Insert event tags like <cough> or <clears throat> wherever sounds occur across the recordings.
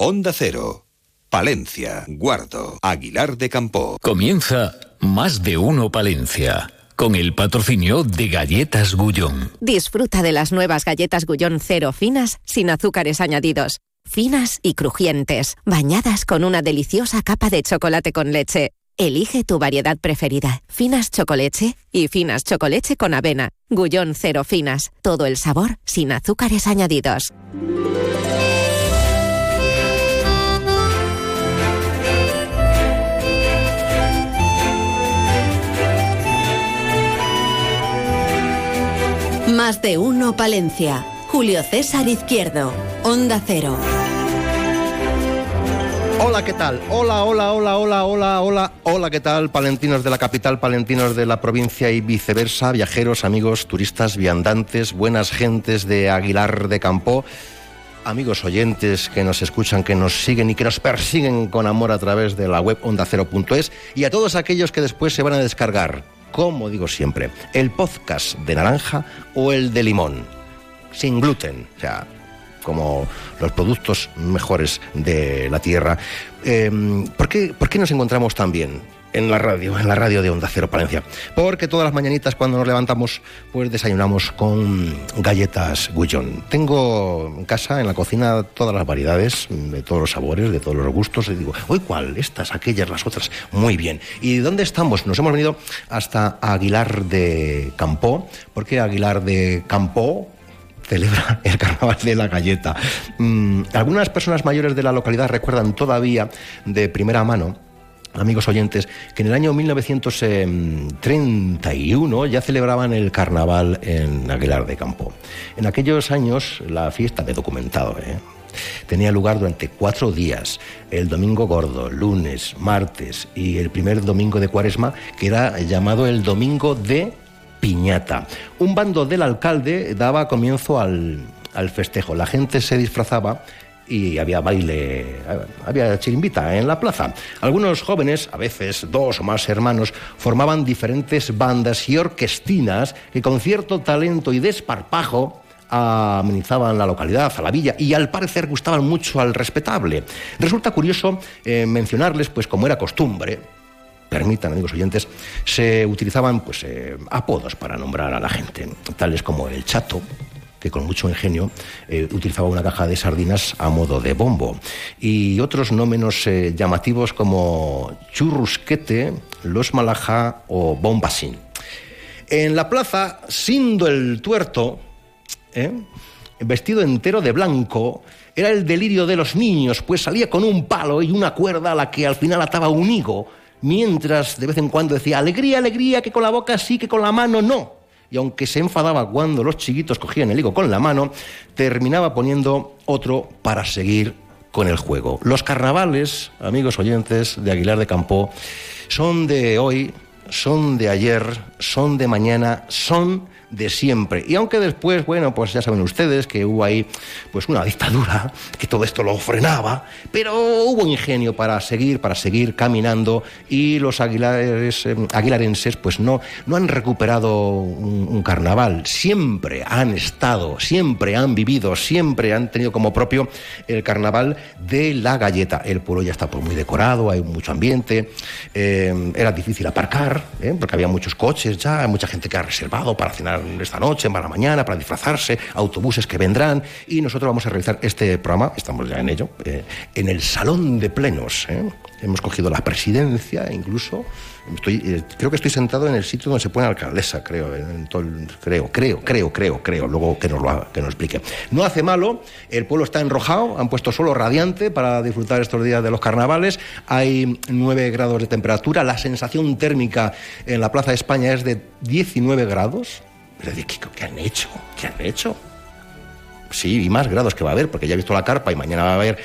Onda Cero. Palencia, Guardo, Aguilar de Campo. Comienza Más de Uno Palencia. Con el patrocinio de Galletas Gullón. Disfruta de las nuevas galletas Gullón cero finas sin azúcares añadidos. Finas y crujientes, bañadas con una deliciosa capa de chocolate con leche. Elige tu variedad preferida, finas chocolate y finas chocolate con avena. Gullón cero finas, todo el sabor sin azúcares añadidos. Más de uno Palencia. Julio César Izquierdo. Onda Cero. Hola, ¿qué tal? Hola, hola, hola, hola, hola, hola, hola, ¿qué tal? Palentinos de la capital, palentinos de la provincia y viceversa, viajeros, amigos, turistas, viandantes, buenas gentes de Aguilar de Campo, amigos oyentes que nos escuchan, que nos siguen y que nos persiguen con amor a través de la web ondacero.es y a todos aquellos que después se van a descargar como digo siempre, el podcast de naranja o el de limón, sin gluten, o sea, como los productos mejores de la tierra. Eh, ¿por, qué, ¿Por qué nos encontramos tan bien? En la radio, en la radio de Onda Cero Palencia. Porque todas las mañanitas cuando nos levantamos, pues desayunamos con galletas Gullón. Tengo en casa, en la cocina, todas las variedades, de todos los sabores, de todos los gustos. Y digo, hoy cuál, estas, aquellas, las otras, muy bien. ¿Y dónde estamos? Nos hemos venido hasta Aguilar de Campó, porque Aguilar de Campó celebra el carnaval de la galleta. Mm, algunas personas mayores de la localidad recuerdan todavía de primera mano amigos oyentes, que en el año 1931 ya celebraban el carnaval en Aguilar de Campo. En aquellos años la fiesta, he documentado, ¿eh? tenía lugar durante cuatro días, el domingo gordo, lunes, martes y el primer domingo de cuaresma, que era llamado el domingo de piñata. Un bando del alcalde daba comienzo al, al festejo. La gente se disfrazaba y había baile, había chirimbita en la plaza. Algunos jóvenes, a veces dos o más hermanos, formaban diferentes bandas y orquestinas que con cierto talento y desparpajo amenizaban la localidad, a la villa, y al parecer gustaban mucho al respetable. Resulta curioso eh, mencionarles, pues como era costumbre, permitan, amigos oyentes, se utilizaban pues, eh, apodos para nombrar a la gente, tales como el chato, que con mucho ingenio eh, utilizaba una caja de sardinas a modo de bombo. Y otros no menos eh, llamativos como churrusquete, los malajá o bombasín. En la plaza, siendo el tuerto, ¿eh? vestido entero de blanco, era el delirio de los niños, pues salía con un palo y una cuerda a la que al final ataba un higo, mientras de vez en cuando decía, alegría, alegría, que con la boca sí, que con la mano no y aunque se enfadaba cuando los chiquitos cogían el higo con la mano, terminaba poniendo otro para seguir con el juego. Los carnavales, amigos oyentes de Aguilar de Campo, son de hoy, son de ayer, son de mañana, son de siempre. Y aunque después, bueno, pues ya saben ustedes que hubo ahí pues una dictadura que todo esto lo frenaba, pero hubo ingenio para seguir, para seguir caminando y los aguilares, eh, aguilarenses pues no, no han recuperado un, carnaval, siempre han estado, siempre han vivido, siempre han tenido como propio el carnaval de la galleta. El pueblo ya está por muy decorado, hay mucho ambiente, eh, era difícil aparcar, ¿eh? porque había muchos coches ya, hay mucha gente que ha reservado para cenar esta noche, para mañana, para disfrazarse, autobuses que vendrán y nosotros vamos a realizar este programa, estamos ya en ello, eh, en el Salón de Plenos. ¿eh? Hemos cogido la presidencia incluso. Estoy, eh, creo que estoy sentado en el sitio donde se pone alcaldesa, creo, creo, creo, creo, creo, creo, luego que nos lo que nos explique. No hace malo, el pueblo está enrojado, han puesto solo radiante para disfrutar estos días de los carnavales, hay 9 grados de temperatura, la sensación térmica en la Plaza de España es de 19 grados, ¿qué, han hecho? ¿Qué han hecho? Sí, y más grados que va a haber, porque ya he visto la carpa y mañana va a haber...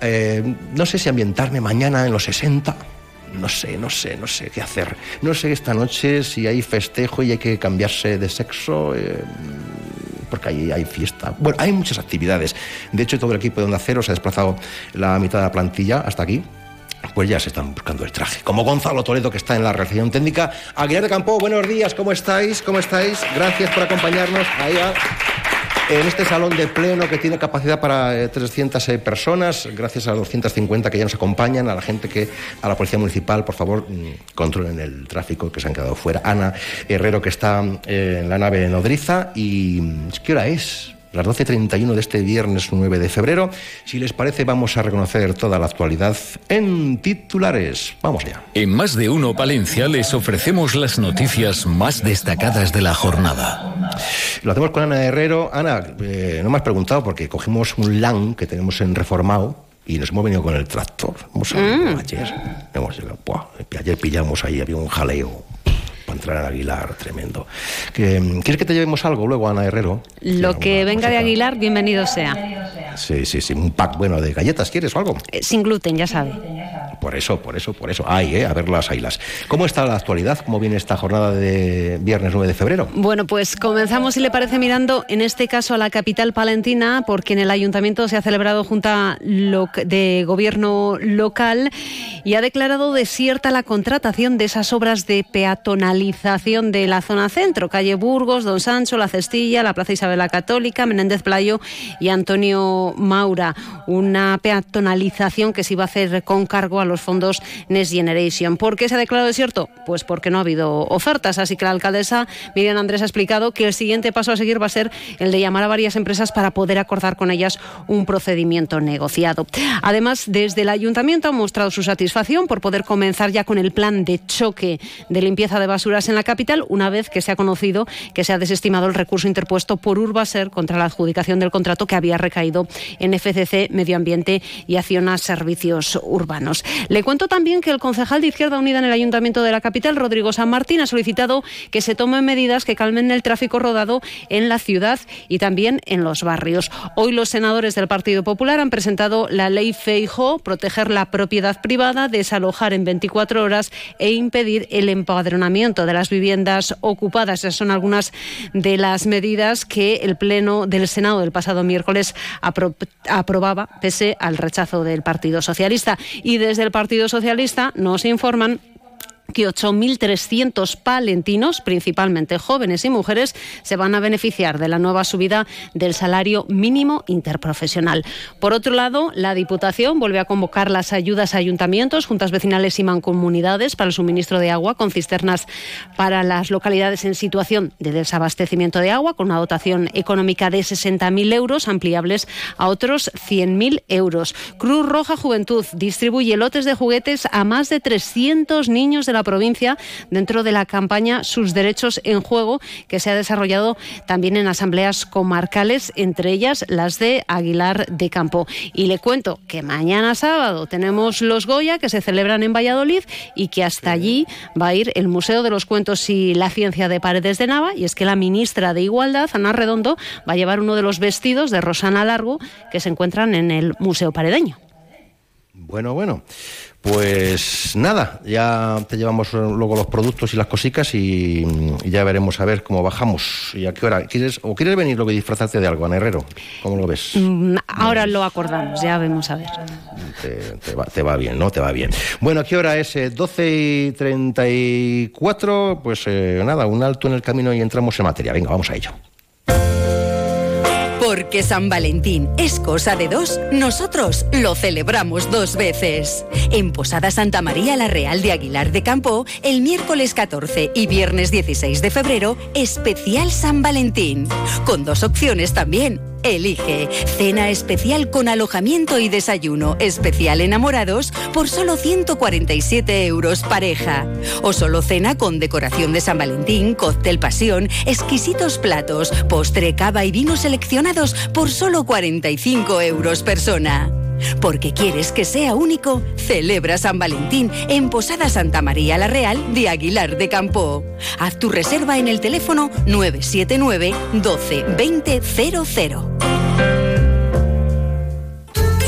Eh, no sé si ambientarme mañana en los 60. No sé, no sé, no sé qué hacer. No sé esta noche si hay festejo y hay que cambiarse de sexo. Eh, porque ahí hay fiesta. Bueno, hay muchas actividades. De hecho, todo el equipo de Onda Cero se ha desplazado la mitad de la plantilla hasta aquí pues ya se están buscando el traje. Como Gonzalo Toledo, que está en la realización técnica. Aguilar de Campo, buenos días, ¿cómo estáis? ¿Cómo estáis? Gracias por acompañarnos. Ahí va. En este salón de pleno que tiene capacidad para 300 eh, personas, gracias a los 250 que ya nos acompañan, a la gente que, a la Policía Municipal, por favor, mm, controlen el tráfico que se han quedado fuera. Ana Herrero, que está eh, en la nave nodriza. ¿Y qué hora es? Las 12.31 de este viernes 9 de febrero. Si les parece, vamos a reconocer toda la actualidad en titulares. Vamos allá. En más de uno Palencia les ofrecemos las noticias más destacadas de la jornada. Lo hacemos con Ana Herrero. Ana, eh, no me has preguntado porque cogimos un LAN que tenemos en Reformado y nos hemos venido con el tractor. Hemos mm. ayer. ayer pillamos ahí, había un jaleo entrar al Aguilar, tremendo. ¿Quieres que te llevemos algo luego, Ana Herrero? Lo que venga de Aguilar, bienvenido sea. Sí, sí, sí, un pack bueno de galletas, ¿quieres o algo? Eh, sin gluten, ya sabe. Por eso, por eso, por eso. Ay, eh, a ver las ailas. ¿Cómo está la actualidad? ¿Cómo viene esta jornada de viernes 9 de febrero? Bueno, pues comenzamos, si le parece, mirando en este caso a la capital palentina, porque en el ayuntamiento se ha celebrado junta de gobierno local y ha declarado desierta la contratación de esas obras de de la zona centro, calle Burgos, Don Sancho, La Cestilla, la Plaza Isabel la Católica, Menéndez Playo y Antonio Maura. Una peatonalización que se iba a hacer con cargo a los fondos Next Generation. ¿Por qué se ha declarado desierto? Pues porque no ha habido ofertas. Así que la alcaldesa Miriam Andrés ha explicado que el siguiente paso a seguir va a ser el de llamar a varias empresas para poder acordar con ellas un procedimiento negociado. Además, desde el ayuntamiento ha mostrado su satisfacción por poder comenzar ya con el plan de choque de limpieza de en la capital, una vez que se ha conocido que se ha desestimado el recurso interpuesto por Urbaser contra la adjudicación del contrato que había recaído en FCC Medio Ambiente y Acciona Servicios Urbanos. Le cuento también que el concejal de Izquierda Unida en el Ayuntamiento de la capital, Rodrigo San Martín, ha solicitado que se tomen medidas que calmen el tráfico rodado en la ciudad y también en los barrios. Hoy los senadores del Partido Popular han presentado la ley Feijo, proteger la propiedad privada, desalojar en 24 horas e impedir el empadronamiento de las viviendas ocupadas. Esas son algunas de las medidas que el Pleno del Senado del pasado miércoles aprobaba pese al rechazo del Partido Socialista. Y desde el Partido Socialista nos informan que 8.300 palentinos, principalmente jóvenes y mujeres, se van a beneficiar de la nueva subida del salario mínimo interprofesional. Por otro lado, la Diputación vuelve a convocar las ayudas a ayuntamientos, juntas vecinales y mancomunidades para el suministro de agua con cisternas para las localidades en situación de desabastecimiento de agua, con una dotación económica de 60.000 euros, ampliables a otros 100.000 euros. Cruz Roja Juventud distribuye lotes de juguetes a más de 300 niños de la provincia dentro de la campaña Sus Derechos en Juego, que se ha desarrollado también en asambleas comarcales, entre ellas las de Aguilar de Campo. Y le cuento que mañana sábado tenemos los Goya, que se celebran en Valladolid y que hasta allí va a ir el Museo de los Cuentos y la Ciencia de Paredes de Nava. Y es que la ministra de Igualdad, Ana Redondo, va a llevar uno de los vestidos de Rosana Largo que se encuentran en el Museo Paredeño. Bueno, bueno. Pues nada, ya te llevamos luego los productos y las cositas y, ya veremos a ver cómo bajamos y a qué hora. ¿Quieres, ¿O quieres venir luego y disfrazarte de algo, Ana Herrero? ¿Cómo lo ves? Mm, ahora lo acordamos, ya vemos a ver. Te, va, bien, ¿no? Te va bien. Bueno, ¿a qué hora es? 12 eh, y 34. Pues eh, nada, un alto en el camino y entramos en materia. Venga, vamos a ello. Porque San Valentín es cosa de dos, nosotros lo celebramos dos veces. En Posada Santa María la Real de Aguilar de Campo, el miércoles 14 y viernes 16 de febrero, especial San Valentín. Con dos opciones también Elige cena especial con alojamiento y desayuno especial enamorados por solo 147 euros pareja. O solo cena con decoración de San Valentín, cóctel pasión, exquisitos platos, postre, cava y vinos seleccionados por solo 45 euros persona. Porque quieres que sea único, celebra San Valentín en Posada Santa María la Real de Aguilar de Campo. Haz tu reserva en el teléfono 979 12 20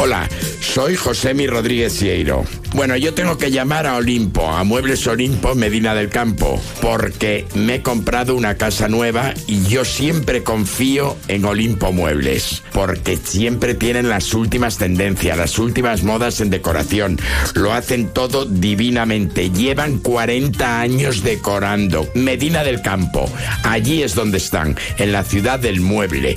Hola, soy José Rodríguez Sieiro. Bueno, yo tengo que llamar a Olimpo, a Muebles Olimpo Medina del Campo, porque me he comprado una casa nueva y yo siempre confío en Olimpo Muebles, porque siempre tienen las últimas tendencias, las últimas modas en decoración. Lo hacen todo divinamente. Llevan 40 años decorando. Medina del Campo, allí es donde están, en la ciudad del mueble.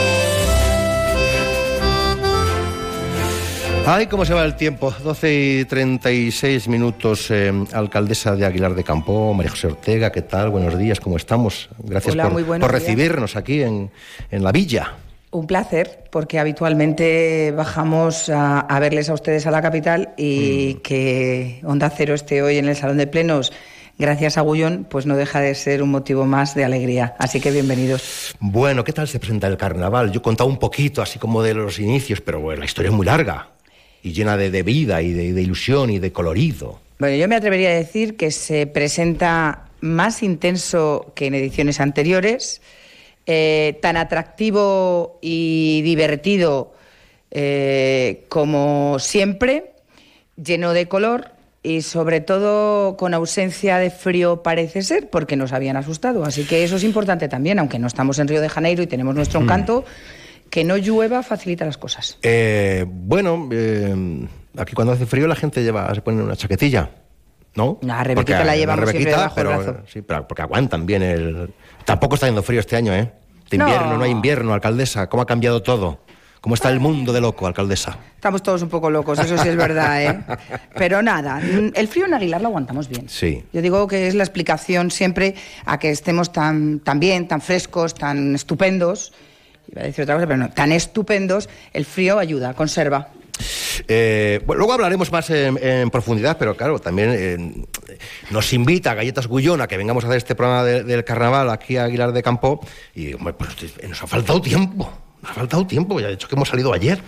Ay, cómo se va el tiempo. 12 y 36 minutos. eh, alcaldesa de Aguilar de Campo, María José Ortega, ¿qué tal? Buenos días, ¿cómo estamos? Gracias Hola, por, recibirnos aquí en, en la villa. Un placer, porque habitualmente bajamos a, a verles a ustedes a la capital y que Onda Cero esté hoy en el Salón de Plenos, gracias a Gullón, pues no deja de ser un motivo más de alegría. Así que bienvenidos. Bueno, ¿qué tal se presenta el carnaval? Yo he contado un poquito, así como de los inicios, pero bueno, la historia es muy larga y llena de, de vida y de, de ilusión y de colorido. Bueno, yo me atrevería a decir que se presenta más intenso que en ediciones anteriores, eh, tan atractivo y divertido eh, como siempre, lleno de color y sobre todo con ausencia de frío parece ser, porque nos habían asustado. Así que eso es importante también, aunque no estamos en Río de Janeiro y tenemos nuestro Mm. Que no llueva facilita las cosas. Eh, bueno, eh, aquí cuando hace frío la gente lleva, se pone una chaquetilla, ¿no? La rebequita Porque- la llevamos siempre rebequita, pero, brazo. Sí, pero porque aguantan bien el... Tampoco está haciendo frío este año, ¿eh? De No. invierno, no hay invierno, alcaldesa. ¿Cómo ha cambiado todo? ¿Cómo está el mundo de loco, alcaldesa? Estamos todos un poco locos, eso sí es verdad, ¿eh? <laughs> Pero nada, el frío en Aguilar lo aguantamos bien. Sí. Yo digo que es la explicación siempre a que estemos tan, tan bien, tan frescos, tan estupendos. Iba a decir otra cosa, pero no, tan estupendos. El frío ayuda, conserva. Eh, bueno, luego hablaremos más en, en profundidad, pero claro, también eh, nos invita a Galletas Gullón a que vengamos a hacer este programa de- del carnaval aquí a Aguilar de Campo y pues, nos ha faltado tiempo. Nos ha faltado tiempo, ya he dicho que hemos salido ayer.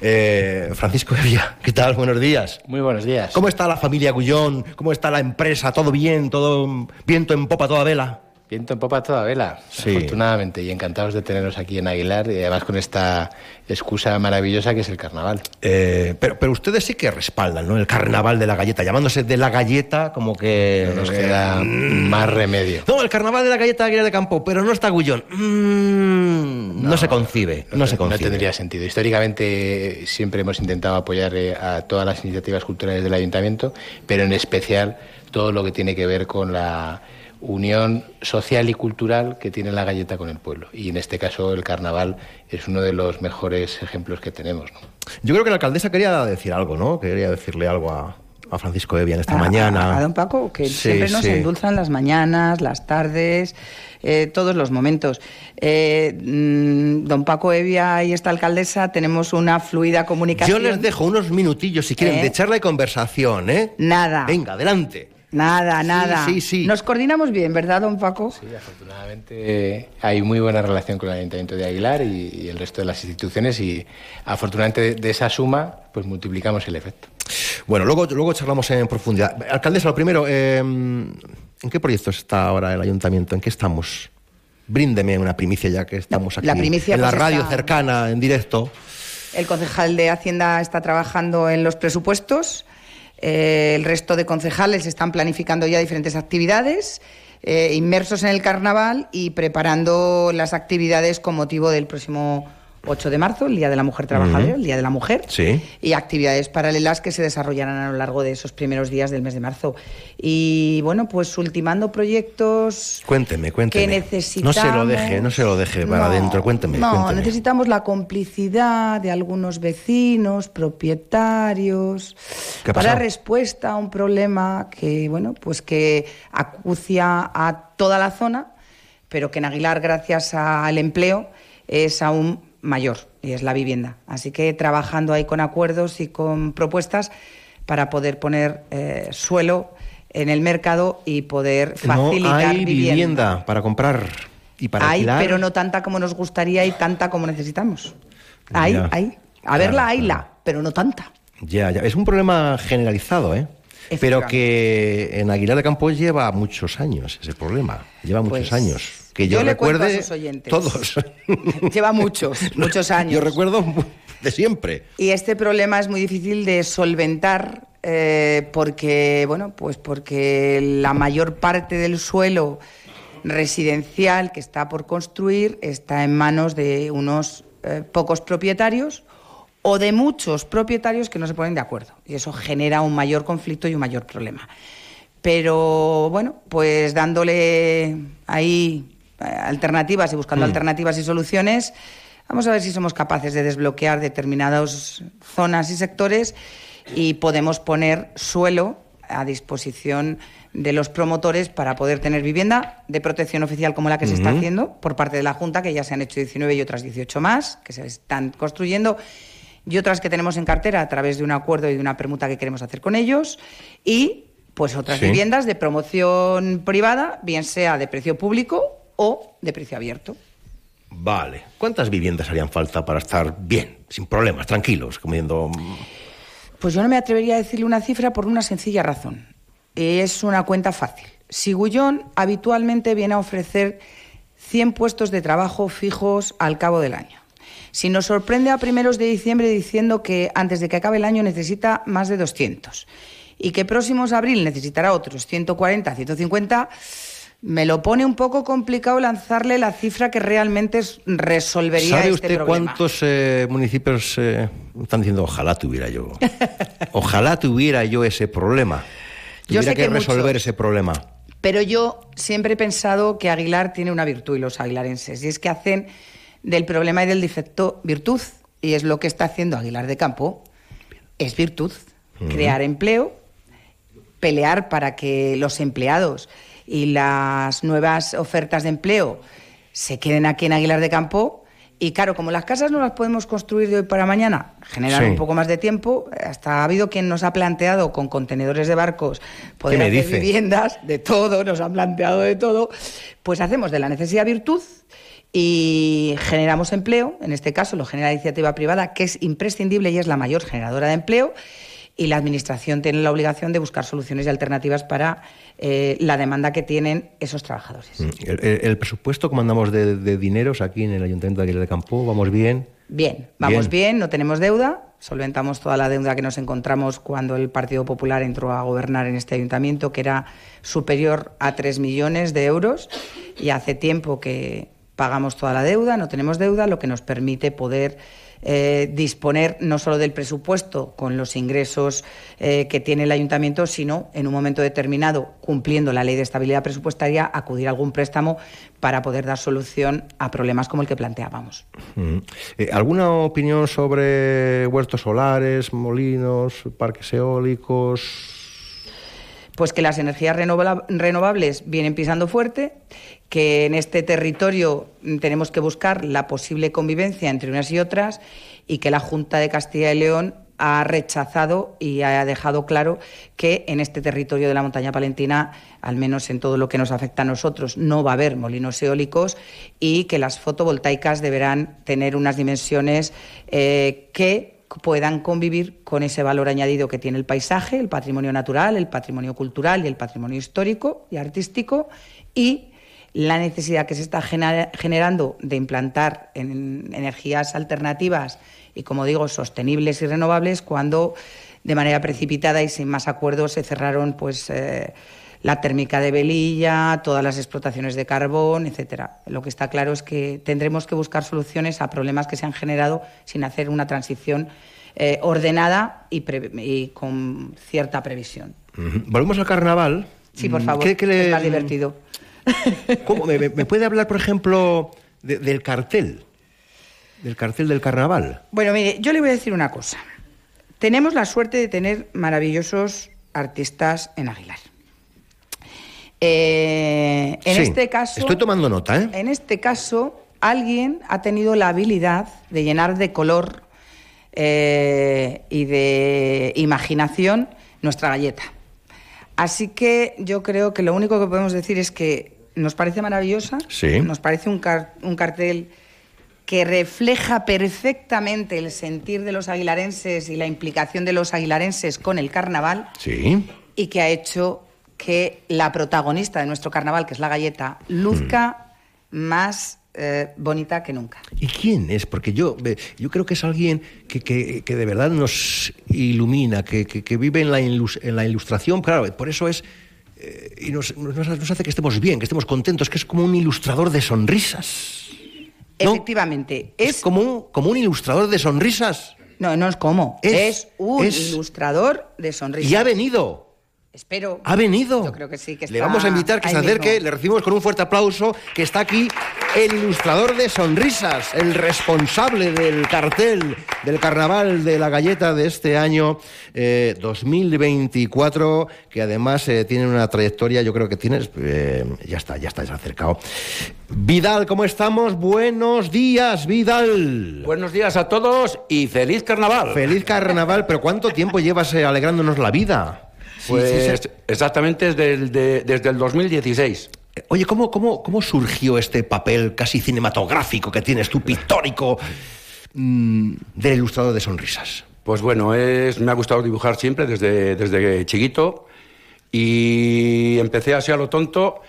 Eh, Francisco Evia, ¿qué tal? Buenos días. Muy buenos días. ¿Cómo está la familia Gullón? ¿Cómo está la empresa? ¿Todo bien? ¿Todo viento en popa, toda vela? Viento en popa toda vela, Sí. afortunadamente, y encantados de tenernos aquí en Aguilar, y además con esta excusa maravillosa que es el carnaval. Eh, pero, pero ustedes sí que respaldan, ¿no? El carnaval de la galleta, llamándose de la galleta como que... No nos queda más remedio. No, el carnaval de la galleta de Aguilar de Campo, pero no está Gullón. Mm, no, se concibe, no, se concibe. No tendría sentido. Históricamente eh, siempre hemos intentado apoyar eh, a todas las iniciativas culturales del ayuntamiento, pero en especial todo lo que tiene que ver con la unión social y cultural que tiene la galleta con el pueblo. Y en este caso el carnaval es uno de los mejores ejemplos que tenemos. ¿no? Yo creo que la alcaldesa quería decir algo, ¿no? Quería decirle algo a, a Francisco Evia en esta A- mañana. A, a don Paco, que Sí, siempre nos sí. endulzan las mañanas, las tardes, eh, todos los momentos. Eh, mm, don Paco Evia y esta alcaldesa tenemos una fluida comunicación. Yo les dejo unos minutillos, si quieren, ¿Eh? de charla y conversación, ¿eh? Nada. Venga, adelante. Nada, Sí, nada. sí, sí. Nos coordinamos bien, ¿verdad, don Paco? Sí, afortunadamente eh, hay muy buena relación con el Ayuntamiento de Aguilar y, y el resto de las instituciones y afortunadamente de, de esa suma pues multiplicamos el efecto. Bueno, luego, luego charlamos en profundidad. Alcaldesa, lo primero, eh, ¿en qué proyectos está ahora el ayuntamiento? ¿En qué estamos? Bríndeme una primicia ya que estamos aquí. la primicia, en la pues, radio está- cercana, en directo. El concejal de Hacienda está trabajando en los presupuestos. Eh, el resto de concejales están planificando ya diferentes actividades, eh, inmersos en el carnaval y preparando las actividades con motivo del próximo 8 de marzo, el Día de la Mujer Trabajadora, el Día de la Mujer. Sí. Y actividades paralelas que se desarrollarán a lo largo de esos primeros días del mes de marzo. Y bueno, pues ultimando proyectos Cuénteme, cuénteme. que necesitamos. No se lo deje, no se lo deje para No, adentro. Cuénteme, No, cuénteme. necesitamos la complicidad de algunos vecinos, propietarios, ¿Qué ha para pasado? respuesta a un problema que, bueno, pues que acucia a toda la zona, pero que en Aguilar, gracias al empleo, es aún mayor, y es la vivienda. Así que trabajando ahí con acuerdos y con propuestas para poder poner eh, suelo en el mercado y poder facilitar no hay vivienda. para comprar y para hay, alquilar. pero no tanta como nos gustaría y tanta como necesitamos. Hay, hay. A Claro, verla, claro. hayla, pero no tanta. Ya, ya. Es un problema generalizado, ¿eh? Pero que en Aguilar de Campos lleva muchos años ese problema. Lleva muchos Pues, años. Que yo, yo le cuento recuerde a sus oyentes. todos. <laughs> Lleva muchos, <laughs> muchos años. Yo recuerdo de siempre. Y este problema es muy difícil de solventar eh, porque, bueno, pues porque la mayor parte del suelo residencial que está por construir está en manos de unos eh, pocos propietarios o de muchos propietarios que no se ponen de acuerdo. Y eso genera un mayor conflicto y un mayor problema. Pero bueno, pues dándole ahí alternativas y buscando Mm. alternativas y soluciones, vamos a ver si somos capaces de desbloquear determinadas zonas y sectores y podemos poner suelo a disposición de los promotores para poder tener vivienda de protección oficial como la que se está haciendo por parte de la Junta, que ya se han hecho 19 y otras 18 más, que se están construyendo, y otras que tenemos en cartera a través de un acuerdo y de una permuta que queremos hacer con ellos, y pues otras Sí. viviendas de promoción privada, bien sea de precio público o de precio abierto. Vale. ¿Cuántas viviendas harían falta para estar bien, sin problemas, tranquilos, comiendo... Pues yo no me atrevería a decirle una cifra por una sencilla razón. Es una cuenta fácil. Sigullón habitualmente viene a ofrecer 100 puestos de trabajo fijos al cabo del año. Si nos sorprende a primeros de diciembre diciendo que antes de que acabe el año necesita más de 200 y que próximos abril necesitará otros 140, 150, me lo pone un poco complicado lanzarle la cifra que realmente es- resolvería ¿Sabe este usted problema. cuántos eh, municipios eh, están diciendo ojalá tuviera yo? <laughs> ojalá tuviera yo ese problema. Yo Tuviera sé que, que resolver ese problema. Pero yo siempre he pensado que Aguilar tiene una virtud y los aguilarenses, y es que hacen del problema y del defecto virtud, y es lo que está haciendo Aguilar de Campo. Es virtud, crear empleo, pelear para que los empleados y las nuevas ofertas de empleo se queden aquí en Aguilar de Campo. Y claro, como las casas no las podemos construir de hoy para mañana, generan Sí. un poco más de tiempo. Hasta ha habido quien nos ha planteado con contenedores de barcos poder hacer dice? viviendas, de todo, nos han planteado de todo. Pues hacemos de la necesidad virtud y generamos empleo. En este caso lo genera la iniciativa privada, que es imprescindible y es la mayor generadora de empleo y la Administración tiene la obligación de buscar soluciones y alternativas para eh, la demanda que tienen esos trabajadores. Mm. El, el- el presupuesto, ¿cómo andamos de, de dineros aquí en el Ayuntamiento de Aguilar de Campo? ¿Vamos bien? Bien, vamos Bien. bien. no tenemos deuda, solventamos toda la deuda que nos encontramos cuando el Partido Popular entró a gobernar en este ayuntamiento, que era superior a 3 millones de euros, y hace tiempo que pagamos toda la deuda, no tenemos deuda, lo que nos permite poder eh, disponer no solo del presupuesto con los ingresos eh, que tiene el ayuntamiento, sino en un momento determinado, cumpliendo la ley de estabilidad presupuestaria, acudir a algún préstamo para poder dar solución a problemas como el que planteábamos. Mm. Eh, ¿Alguna opinión sobre huertos solares, molinos, parques eólicos? Pues que las energías renova- renovables vienen pisando fuerte, que en este territorio tenemos que buscar la posible convivencia entre unas y otras y que la Junta de Castilla y León ha rechazado y ha dejado claro que en este territorio de la montaña palentina, al menos en todo lo que nos afecta a nosotros, no va a haber molinos eólicos y que las fotovoltaicas deberán tener unas dimensiones eh, que puedan convivir con ese valor añadido que tiene el paisaje, el patrimonio natural, el patrimonio cultural y el patrimonio histórico y artístico y la necesidad que se está genera- generando de implantar en energías alternativas y, como digo, sostenibles y renovables cuando de manera precipitada y sin más acuerdos se cerraron pues eh, la térmica de Velilla, todas las explotaciones de carbón, etcétera. Lo que está claro es que tendremos que buscar soluciones a problemas que se han generado sin hacer una transición eh, ordenada y, pre- y con cierta previsión. Volvemos al carnaval. Sí, por Mm, favor, ¿qué- qué le- divertido. <laughs> ¿Cómo? ¿Me, me- me puede hablar, por ejemplo, de- del cartel? Del cartel del carnaval. Bueno, mire, yo le voy a decir una cosa. Tenemos la suerte de tener maravillosos artistas en Aguilar. Eh, en Sí, este caso, Estoy tomando nota, ¿eh? en este caso, alguien ha tenido la habilidad de llenar de color eh, y de imaginación nuestra galleta. Así que yo creo que lo único que podemos decir es que nos parece maravillosa, Sí. nos parece un, car- un cartel que refleja perfectamente el sentir de los aguilarenses y la implicación de los aguilarenses con el carnaval Sí. y que ha hecho que la protagonista de nuestro carnaval, que es la galleta, luzca más eh, bonita que nunca. ¿Y quién es? Porque yo, yo creo que es alguien que, que, que de verdad nos ilumina, que, que vive en la, en la ilustración. Claro, por eso es eh, y nos, nos, hace que estemos bien, que estemos contentos, que es como un ilustrador de sonrisas. Efectivamente. Es, como, un, como un ilustrador de sonrisas. No, no es como. Es, un ilustrador de sonrisas. Y ha venido. Espero. Ha venido. Yo creo que sí. Que le vamos a invitar que se acerque. Le recibimos con un fuerte aplauso. Que está aquí el ilustrador de sonrisas, el responsable del cartel del carnaval de la galleta de este año 2024. Eh, que además eh, tiene una trayectoria. Yo creo que tienes. Eh, ya está, ya está acercado. Vidal, ¿cómo estamos? Buenos días, Vidal. Buenos días a todos y feliz carnaval. Feliz carnaval, pero ¿cuánto tiempo llevas alegrándonos la vida? Pues exactamente desde el, desde el 2016. Oye, ¿cómo, cómo, ¿cómo surgió este papel casi cinematográfico que tienes tú, pictórico, mm, del ilustrador de sonrisas? Pues bueno, es, me ha gustado dibujar siempre desde, desde chiquito y empecé así a lo tonto,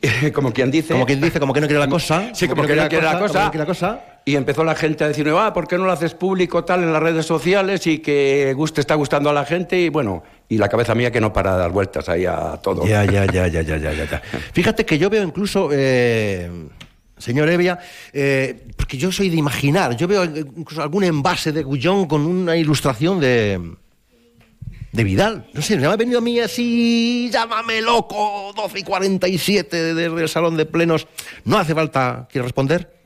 <laughs> como quien dice. Como quien dice, como que no quiere la cosa. Sí, como, que, no quiere la cosa. la cosa. Y empezó la gente a decirme, ah, ¿por qué no lo haces público tal en las redes sociales y que guste, está gustando a la gente? Y bueno, y la cabeza mía que no para de dar vueltas ahí a todo. Ya, ya, <laughs> ya, ya, ya, ya, ya. Fíjate que yo veo incluso, eh, señor Evia, eh, porque yo soy de imaginar, yo veo incluso algún envase de Gullón con una ilustración de de Vidal. No sé, me ha venido a mí así, llámame loco, 12 y 47 desde el salón de plenos. No hace falta que responder.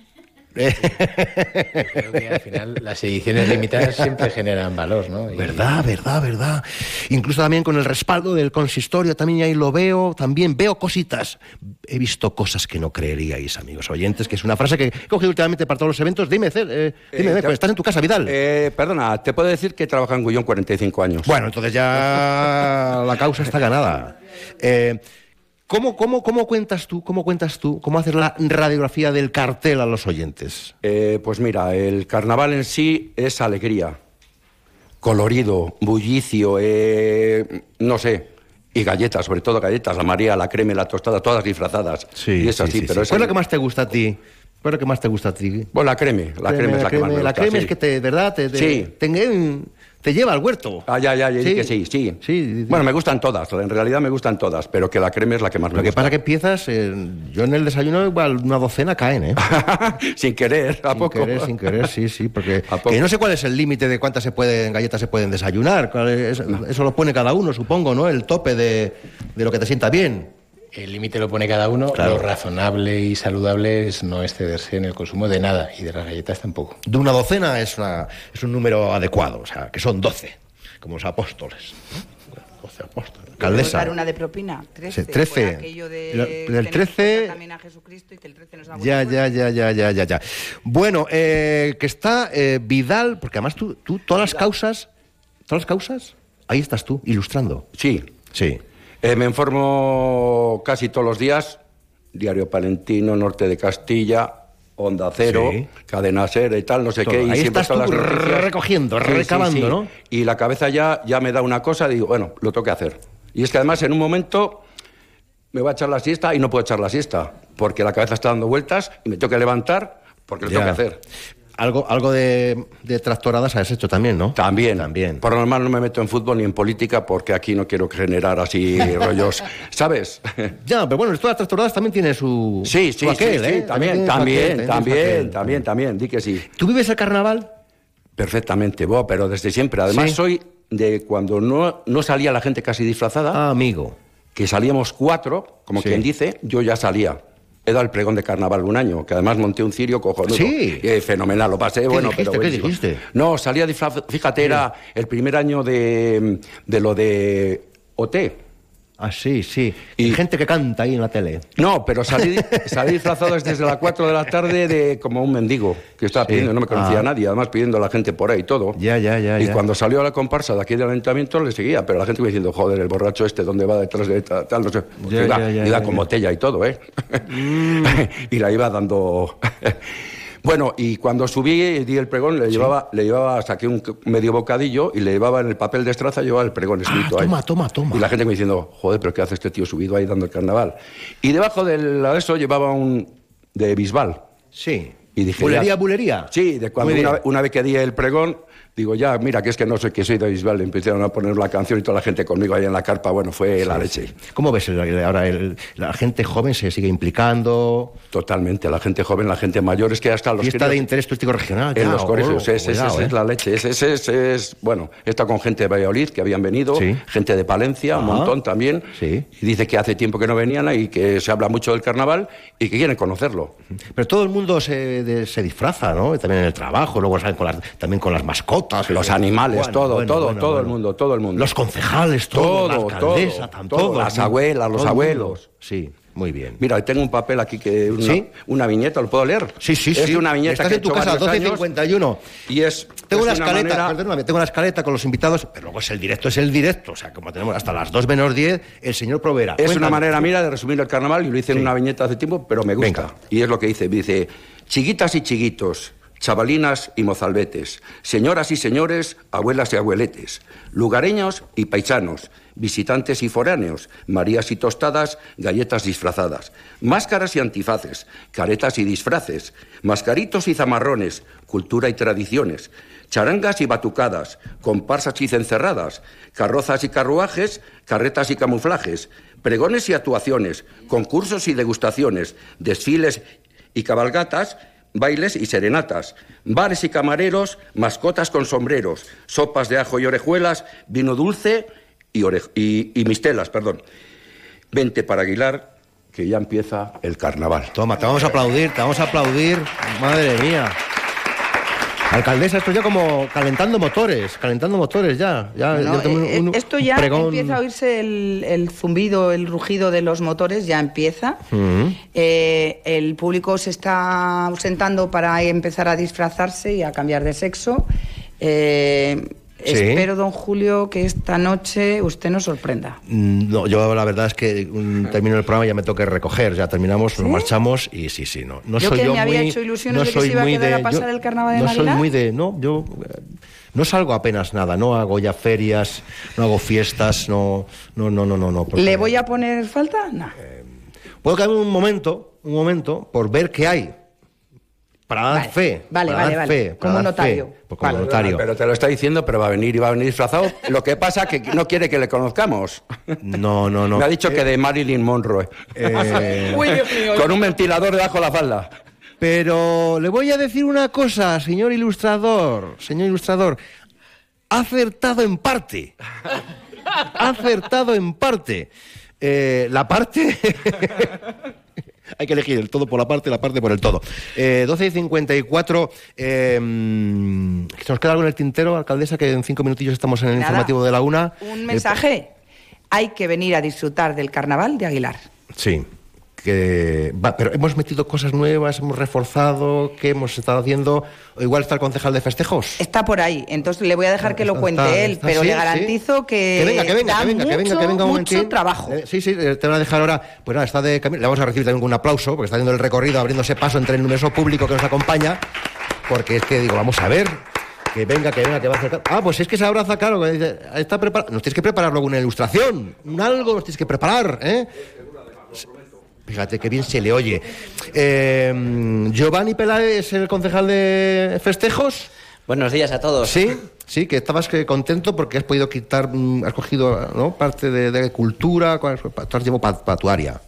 Creo <laughs> que al final las ediciones limitadas siempre generan valor, ¿no? Verdad, verdad, verdad. Incluso también con el respaldo del consistorio, también ahí lo veo, también veo cositas. He visto cosas que no creeríais, amigos oyentes, que es una frase que he cogido últimamente para todos los eventos. Dime, eh, dime, eh, estás en tu casa, Vidal. Eh, perdona, te puedo decir que trabaja en Gullón 45 años. Bueno, entonces ya la causa está ganada. Eh, ¿Cómo, cómo, cómo cuentas tú, cómo cuentas tú, cómo haces la radiografía del cartel a los oyentes? Eh, pues mira, el carnaval en sí es alegría, colorido, bullicio, eh, no sé, y galletas, sobre todo galletas, la María, la crema, la tostada, todas disfrazadas. Sí, y es así, pero Es ¿Cuál es lo que más te gusta a ti? ¿Cuál es lo que más te gusta a ti? Bueno, la creme, la creme, es la, que más me gusta. La creme es que te, ¿verdad? Te, sí. Te lleva al huerto. Ah, ya, ya, ya sí. que sí, sí. sí, Bueno, me gustan todas, en realidad me gustan todas, pero que la crema es la que más me gusta. Lo que pasa que empiezas, eh, yo en el desayuno igual una docena caen, ¿eh? <laughs> sin querer, ¿a sin poco? Sin querer, sin querer, sí, sí, porque <laughs> que no sé cuál es el límite de cuántas se pueden, galletas se pueden desayunar, eso lo pone cada uno, supongo, ¿no? El tope de, de lo que te sienta bien. El límite lo pone cada uno. Lo razonable y saludable es no excederse en el consumo de nada y de las galletas tampoco. De una docena es, una, es un número adecuado, o sea, que son doce, como los apóstoles. Doce apóstoles. Caldesa. dar una de propina? Trece. Sí, trece. aquello de el, trece. También a Jesucristo y que el trece nos ya, ya, ya, ya, ya, ya, ya. Bueno, eh, que está eh, Vidal, porque además tú, tú todas las causas, todas las causas, ahí estás tú, ilustrando. Sí. Sí. Eh, me informo casi todos los días, Diario Palentino, Norte de Castilla, Onda Cero, Cadena Ser y tal, no sé qué. Y Ahí estás tú recogiendo, recabando, ¿no? Y la cabeza ya, ya me da una cosa y digo, bueno, lo tengo que hacer. Y es que además en un momento me voy a echar la siesta y no puedo echar la siesta, porque la cabeza está dando vueltas y me tengo que levantar porque lo tengo que hacer. Algo, algo de, tractoradas has hecho también, ¿no? También. También. Por lo normal no me meto en fútbol ni en política porque aquí no quiero generar así <laughs> rollos, ¿sabes? Ya, pero bueno, esto de las tractoradas también tiene su. Sí, sí, sí, ¿eh? también, también, también, también, también, di que sí. ¿Tú vives el carnaval? Perfectamente, vos, pero desde siempre. Además, soy de cuando no, no salía la gente casi disfrazada. Ah, amigo. Que salíamos cuatro, como quien dice, yo ya salía. He dado el pregón de carnaval un año, que además monté un cirio cojonudo. Sí. Eh, fenomenal, lo pasé. ¿Qué bueno, dijiste, pero ¿Qué dijiste? No, salía disfrazado. Fíjate, era el primer año de, de lo de OT. Ah, sí, sí. Y gente que canta ahí en la tele. No, pero salí, salí disfrazado desde las 4 de la tarde de como un mendigo que estaba pidiendo, no me conocía a ah. nadie, además pidiendo a la gente por ahí y todo. Ya, ya, ya. Y cuando salió a la comparsa de aquí del ayuntamiento le seguía, pero la gente me diciendo, joder, el borracho este, ¿dónde va detrás de tal? no sé. Ya, iba, ya, iba con botella y todo, ¿eh? Mm. <laughs> y la iba dando. Bueno, y cuando subí y di el pregón, le llevaba, le llevaba, saqué un medio bocadillo y le llevaba en el papel de estraza, llevaba el pregón escrito ah, ahí. Toma, toma, toma. Y la gente me diciendo, joder, pero ¿qué hace este tío subido ahí dando el carnaval? Y debajo de eso llevaba un, de Bisbal. Sí. Y dije, ¿Bulería, ya- bulería? Sí, de cuando una, una vez que di el pregón, digo, ya, mira, que es que no sé que soy de Bisbal, empezaron a poner la canción y toda la gente conmigo ahí en la carpa, bueno, fue la leche. ¿Cómo ves ahora el- la gente joven se sigue implicando? Totalmente, la gente joven, la gente mayor, es que hasta los Fiesta de interés turístico regional. En los colegios, oh, es, es- la leche. Es, es, bueno, estado con gente de Valladolid que habían venido, Sí. gente de Palencia, un montón también. Sí. Y dice que hace tiempo que no venían y que se habla mucho del carnaval y que quieren conocerlo. Pero todo el mundo se, de- se disfraza, ¿no? También en el trabajo, luego salen con las, también con las mascotas. Los animales, bueno, todo, bueno, todo, bueno, todo el mundo, todo el mundo. Los concejales, todo, la Todo, alcaldesa, todo, todo, las abuelas, los abuelos. Sí, muy bien. Mira, tengo un papel aquí que una, ¿Sí? una viñeta, ¿lo puedo leer? Sí, sí, es sí. una viñeta Estás que en tu casa, varios años 12.51. y es Tengo es una una escaleta, manera- perdóname, tengo una escaleta con los invitados, pero luego es el directo, es el directo. O sea, como tenemos hasta las 2 menos 10, el señor Provera. Es una manera mía de resumir el carnaval y lo hice en una viñeta hace tiempo, pero me gusta. Venga. Y es lo que dice. Dice, chiquitas y chiquitos, chavalinas y mozalbetes, señoras y señores, abuelas y abueletes, lugareños y paisanos, visitantes y foráneos, marías y tostadas, galletas disfrazadas, máscaras y antifaces, caretas y disfraces, mascaritos y zamarrones, cultura y tradiciones, charangas y batucadas, comparsas y cencerradas, carrozas y carruajes, carretas y camuflajes, pregones y actuaciones, concursos y degustaciones, desfiles y cabalgatas, bailes y serenatas, bares y camareros, mascotas con sombreros, sopas de ajo y orejuelas, vino dulce y, ore- y- y mistelas, perdón. Vente para Aguilar, que ya empieza el carnaval. Toma, te vamos a aplaudir, te vamos a aplaudir. Madre mía. Alcaldesa, esto ya como calentando motores, calentando motores ya. ya No, ya eh, un- esto ya pregón. empieza a oírse el, el zumbido, el rugido de los motores, ya empieza. Eh, el público se está ausentando para empezar a disfrazarse y a cambiar de sexo. Eh, Sí. Espero, don Julio, que esta noche usted nos sorprenda. Mm, No, yo la verdad es que mm, termino el programa y ya me toca recoger. Ya terminamos, nos marchamos y sí, sí, no. no Yo soy que yo me había muy- hecho ilusiones no de que soy se iba a quedar de- a pasar yo el carnaval de No soy muy de. No, yo. eh, No salgo apenas nada, no hago ya ferias, no hago fiestas, no, no, no, no, no. no porque- ¿Le voy a poner falta? No. Puedo quedarme un momento, un momento, por ver qué hay. Para dar Vale, fe. vale, para vale, dar vale. fe, Como dar notario. fe, pues como Vale. notario. Pero te lo está diciendo, pero va a venir y va a venir disfrazado. Lo que pasa que no quiere que le conozcamos. No, no, no. Me ha dicho que de Marilyn Monroe. Eh, Uy, Dios mío. Con un ventilador debajo de la falda. Pero le voy a decir una cosa, señor ilustrador, señor ilustrador. Ha acertado en parte. Ha acertado en parte. Eh, la parte... <laughs> Hay que elegir el todo por la parte, la parte por el todo. Eh, 12 y 54. Eh, ¿Se nos queda algo en el tintero, alcaldesa? Que en cinco minutillos estamos en el Nada. informativo de la una. Un Eh, mensaje. Hay que venir a disfrutar del carnaval de Aguilar. Sí. Que, va, pero hemos metido cosas nuevas, hemos reforzado, ¿qué hemos estado haciendo? O igual está el concejal de festejos. Está por ahí, entonces le voy a dejar que lo cuente está- él, está- pero sí, le sí. garantizo que, Que venga, que venga, da que venga, que venga, mucho, que venga un mucho trabajo. Eh, sí, sí, eh, te voy a dejar ahora. Pues nada, está de camino. Le vamos a recibir también un aplauso, porque está haciendo el recorrido, abriéndose paso entre el numeroso público que nos acompaña. Porque es que digo, vamos a ver. Que venga, que venga, que va a acercar. Ah, pues es que se abraza, claro. Está preparado. Nos tienes que preparar luego una ilustración. Un algo nos tienes que preparar, ¿eh? Fíjate qué bien se le oye. Eh, Giovanni Peláez es el concejal de festejos. Buenos días a todos. Sí, sí, que estabas que contento porque has podido quitar, mm, has cogido ¿no? parte de, de cultura, has llevado pa- para tu área.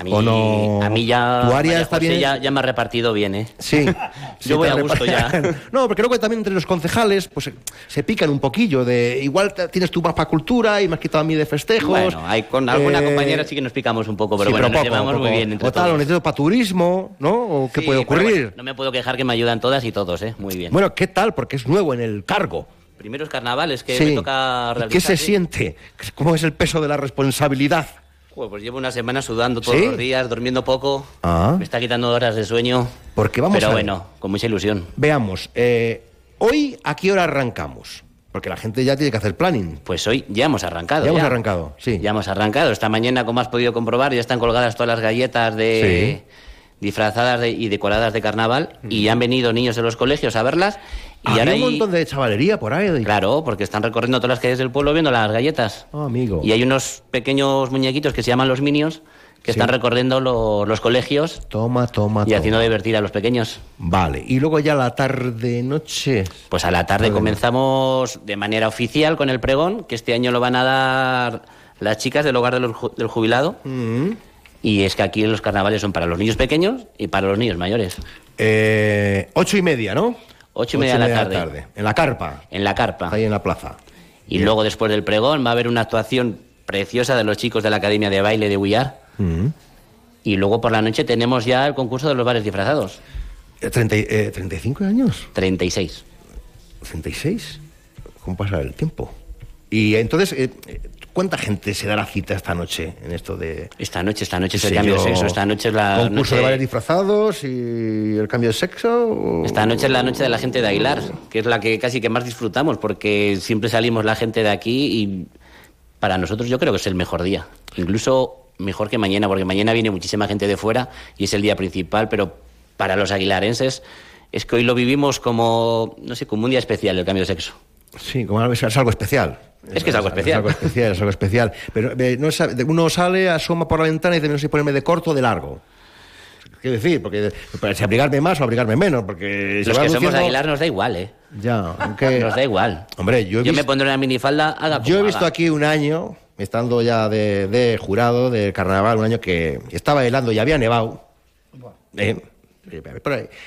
A mí, ¿O no? a mí ya, ¿Tu área está bien? Ya, ya me ha repartido bien, ¿eh? Sí. <laughs> Yo voy a gusto ya. No, porque luego también entre los concejales pues se- se pican un poquillo de igual tienes tu mapa cultura y me has quitado a mí de festejos. Bueno, hay con alguna Eh, compañera sí que nos picamos un poco, pero sí, bueno, nos poco, llevamos poco. muy bien entre o tal, todos. o necesito para turismo, ¿no? ¿O qué Sí, puede ocurrir? bueno, no me puedo quejar que me ayudan todas y todos, ¿eh? Muy bien. Bueno, ¿qué tal? Porque es nuevo en el cargo. Primeros carnavales que Sí. me toca ¿Y realizar. ¿Qué se sí. siente? ¿Cómo es el peso de la responsabilidad? Pues llevo una semana sudando todos ¿Sí? los días, durmiendo poco. Ah. Me está quitando horas de sueño. Porque vamos Pero a bueno, con mucha ilusión. Veamos, eh, hoy a qué hora arrancamos? Porque la gente ya tiene que hacer planning. Pues hoy ya hemos arrancado. Ya hemos arrancado, sí. Ya hemos arrancado. Esta mañana, como has podido comprobar, ya están colgadas todas las galletas de disfrazadas de- y decoradas de carnaval y han venido niños de los colegios a verlas. Y Había ahora un hay- montón de chavalería por ahí. de- Claro, porque están recorriendo todas las calles del pueblo viendo las galletas. Oh, amigo. Y hay unos pequeños muñequitos que se llaman los Minions que están recorriendo los colegios. Toma, toma, Y haciendo divertir a los pequeños. Vale, y luego ya la tarde, noche. Pues a la tarde comenzamos de manera oficial con el pregón, que este año lo van a dar las chicas del hogar del jubilado. Mm. Y es que aquí los carnavales son para los niños pequeños y para los niños mayores. Eh, ocho y media, ¿no? Ocho y media, de, la tarde. En la carpa. En la carpa. Ahí en la plaza. Y luego después del pregón va a haber una actuación preciosa de los chicos de la Academia de Baile de Huillar. Mm. Y luego por la noche tenemos ya el concurso de los bares disfrazados. Eh, eh, ¿35 años? 36. ¿36? ¿Cómo pasa el tiempo? Y entonces, eh, ¿cuánta gente se dará cita esta noche en esto de...? Esta noche, esta noche es el cambio de sexo, esta noche es la ¿Concurso de bares disfrazados y el cambio de sexo? Esta noche es la noche de la gente de Aguilar, que es la que casi que más disfrutamos, porque siempre salimos la gente de aquí y para nosotros yo creo que es el mejor día. Incluso mejor que mañana, porque mañana viene muchísima gente de fuera y es el día principal, pero para los aguilarenses es que hoy lo vivimos como, no sé, como un día especial el cambio de sexo. Sí, como es algo especial. Es que es algo especial. Es algo especial, es algo especial. Pero eh, no uno sale, asoma por la ventana y dice, no sé ponerme de corto o de largo. ¿Qué decir? Porque si abrigarme más o abrigarme menos, porque... Los que somos Aguilar nos da igual, ¿eh? Ya, aunque... <laughs> nos da igual. Hombre, yo, yo me pondré una minifalda, haga como Yo he visto aquí un año, estando ya de, jurado de carnaval, un año que estaba helando y había nevado. Eh,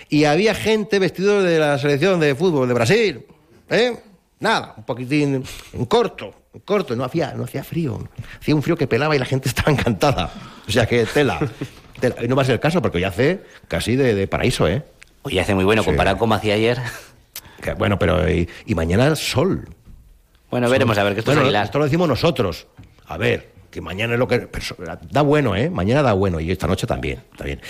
y había gente vestido de la selección de fútbol de Brasil. ¿eh? Nada, un poquitín, corto, un corto, no hacía, no hacía frío. Hacía un frío que pelaba y la gente <laughs> estaba encantada. O sea que tela. Y no va a ser el caso porque hoy hace casi de, paraíso, ¿eh? Hoy hace muy bueno, comparado con como hacía ayer. bueno, pero y, mañana sol. Bueno, veremos a ver qué esto bueno, Esto lo decimos nosotros. A ver, que mañana es lo que... Da bueno, ¿eh? Mañana da bueno y esta noche también. también.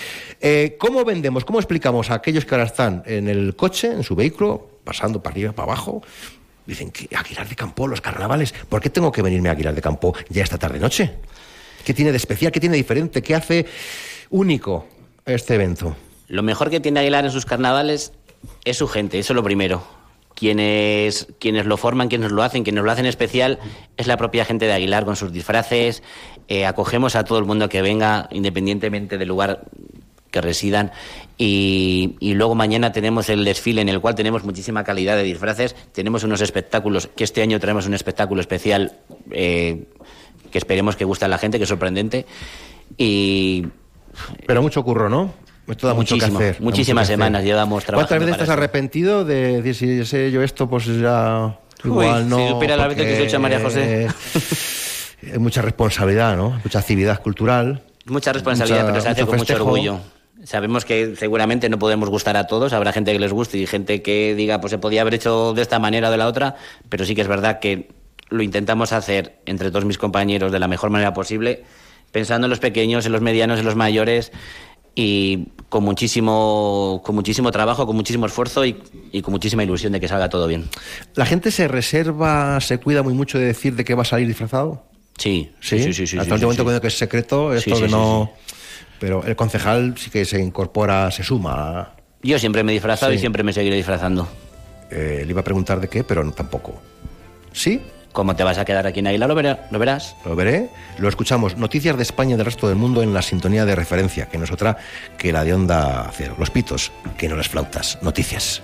Eh, ¿Cómo vendemos, cómo explicamos a aquellos que ahora están en el coche, en su vehículo, pasando para arriba, para abajo, Dicen que Aguilar de Campo, los carnavales. ¿Por qué tengo que venirme a Aguilar de Campo ya esta tarde-noche? ¿Qué tiene de especial? ¿Qué tiene de diferente? ¿Qué hace único este evento? Lo mejor que tiene Aguilar en sus carnavales es su gente, eso es lo primero. Quienes, quienes lo forman, quienes lo hacen, quienes lo hacen especial, es la propia gente de Aguilar con sus disfraces. Eh, acogemos a todo el mundo que venga, independientemente del lugar que residan. Y, luego mañana tenemos el desfile en el cual tenemos muchísima calidad de disfraces. Tenemos unos espectáculos, que este año traemos un espectáculo especial eh, que esperemos que guste a la gente, que es sorprendente. Y pero mucho curro, ¿no? Esto da mucho que hacer. Muchísimas semanas llevamos trabajando. ¿Cuántas veces estás arrepentido de decir, si sé yo esto, pues ya igual no? Si supiera la vez que se hecho a María José. <laughs> Mucha responsabilidad, ¿no? Mucha actividad cultural. Mucha responsabilidad, pero se hace con mucho orgullo. Sabemos que seguramente no podemos gustar a todos, habrá gente que les guste y gente que diga, pues se podía haber hecho de esta manera o de la otra, pero sí que es verdad que lo intentamos hacer entre todos mis compañeros de la mejor manera posible pensando en los pequeños, en los medianos, en los mayores y con muchísimo, con muchísimo trabajo, con muchísimo esfuerzo y, con muchísima ilusión de que salga todo bien. ¿La gente se reserva, se cuida muy mucho de decir de qué va a salir disfrazado? Sí, sí, sí, sí. sí, Hasta el momento que es secreto, esto que no... Pero el concejal sí que se incorpora, se suma. Yo siempre me he disfrazado y siempre me seguiré disfrazando. Eh, le iba a preguntar de qué, pero tampoco. ¿Sí? ¿Cómo te vas a quedar aquí en Águila? Lo, lo verás. Lo veré. Lo escuchamos. Noticias de España y del resto del mundo en la sintonía de referencia, que no es otra que la de Onda Cero. Los pitos, que no las flautas. Noticias.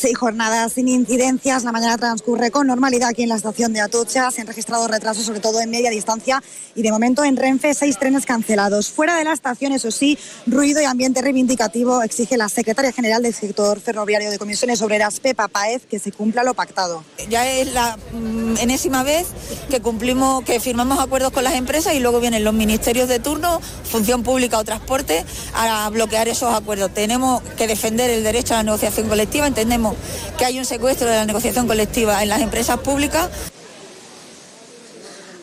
Seis jornadas sin incidencias. La mañana transcurre con normalidad aquí en la estación de Atocha. Se han registrado retrasos, sobre todo en media distancia. Y de momento en Renfe, seis trenes cancelados. Fuera de la estación, eso sí, ruido y ambiente reivindicativo exige la secretaria general del sector ferroviario de Comisiones Obreras, Pepa Paez, que se cumpla lo pactado. Ya es la mm, enésima vez que cumplimos, que firmamos acuerdos con las empresas y luego vienen los ministerios de turno, función pública o transporte, a bloquear esos acuerdos. Tenemos que defender el derecho a la negociación colectiva. Entendemos que hay un secuestro de la negociación colectiva en las empresas públicas.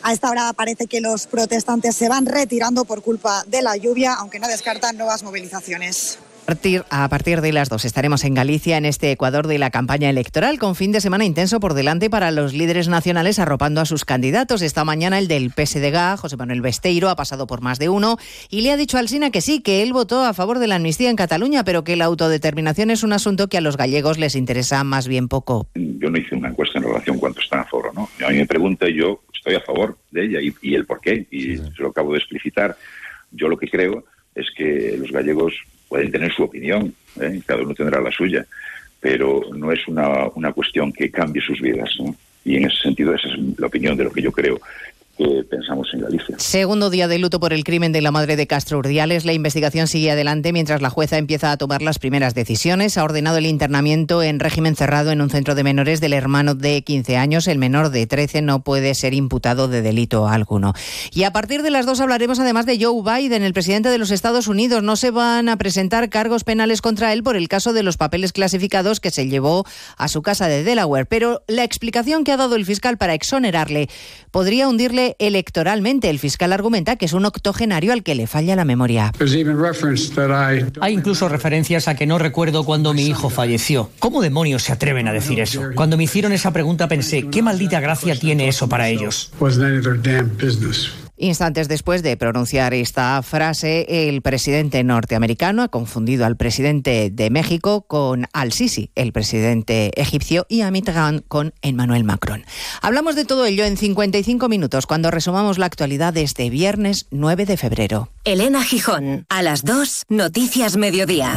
A esta hora parece que los protestantes se van retirando por culpa de la lluvia, aunque no descartan nuevas movilizaciones a partir de las dos estaremos en Galicia, en este Ecuador de la campaña electoral, con fin de semana intenso por delante para los líderes nacionales arropando a sus candidatos. Esta mañana el del PSDG, José Manuel Besteiro, ha pasado por más de uno y le ha dicho al SINA que sí, que él votó a favor de la amnistía en Cataluña, pero que la autodeterminación es un asunto que a los gallegos les interesa más bien poco. Yo no hice una encuesta en relación con cuánto están a favor o no. A mí me pregunta yo estoy a favor de ella y, el por qué, y se lo acabo de explicitar. Yo lo que creo es que los gallegos pueden tener su opinión, ¿eh? cada uno tendrá la suya, pero no es una, una cuestión que cambie sus vidas. Y en ese sentido, esa es la opinión de lo que yo creo que pensamos en Galicia. Segundo día de luto por el crimen de la madre de Castro Urdiales. La investigación sigue adelante mientras la jueza empieza a tomar las primeras decisiones. Ha ordenado el internamiento en régimen cerrado en un centro de menores del hermano de 15 años. El menor de 13 no puede ser imputado de delito alguno. Y a partir de las dos hablaremos además de Joe Biden, el presidente de los Estados Unidos. No se van a presentar cargos penales contra él por el caso de los papeles clasificados que se llevó a su casa de Delaware. Pero la explicación que ha dado el fiscal para exonerarle podría hundirle electoralmente. El fiscal argumenta que es un octogenario al que le falla la memoria. Hay incluso referencias a que no recuerdo cuando mi hijo falleció. ¿Cómo demonios se atreven a decir eso? Cuando me hicieron esa pregunta pensé, ¿qué maldita gracia tiene eso para ellos? Instantes después de pronunciar esta frase, el presidente norteamericano ha confundido al presidente de México con al-Sisi, el presidente egipcio, y a Mitterrand con Emmanuel Macron. Hablamos de todo ello en 55 minutos cuando resumamos la actualidad de este viernes 9 de febrero. Elena Gijón, a las 2, Noticias Mediodía.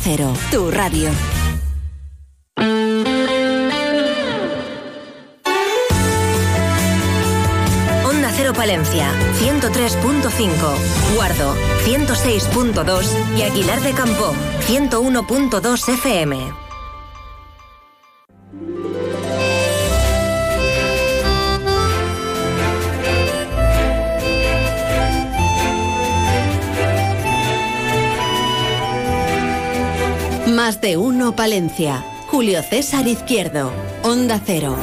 Cero, tu radio. Onda Cero Palencia, 103.5. Guardo, 106.2. Y Aguilar de Campo, 101.2 FM. Más de uno Palencia. Julio César Izquierdo. Onda Cero.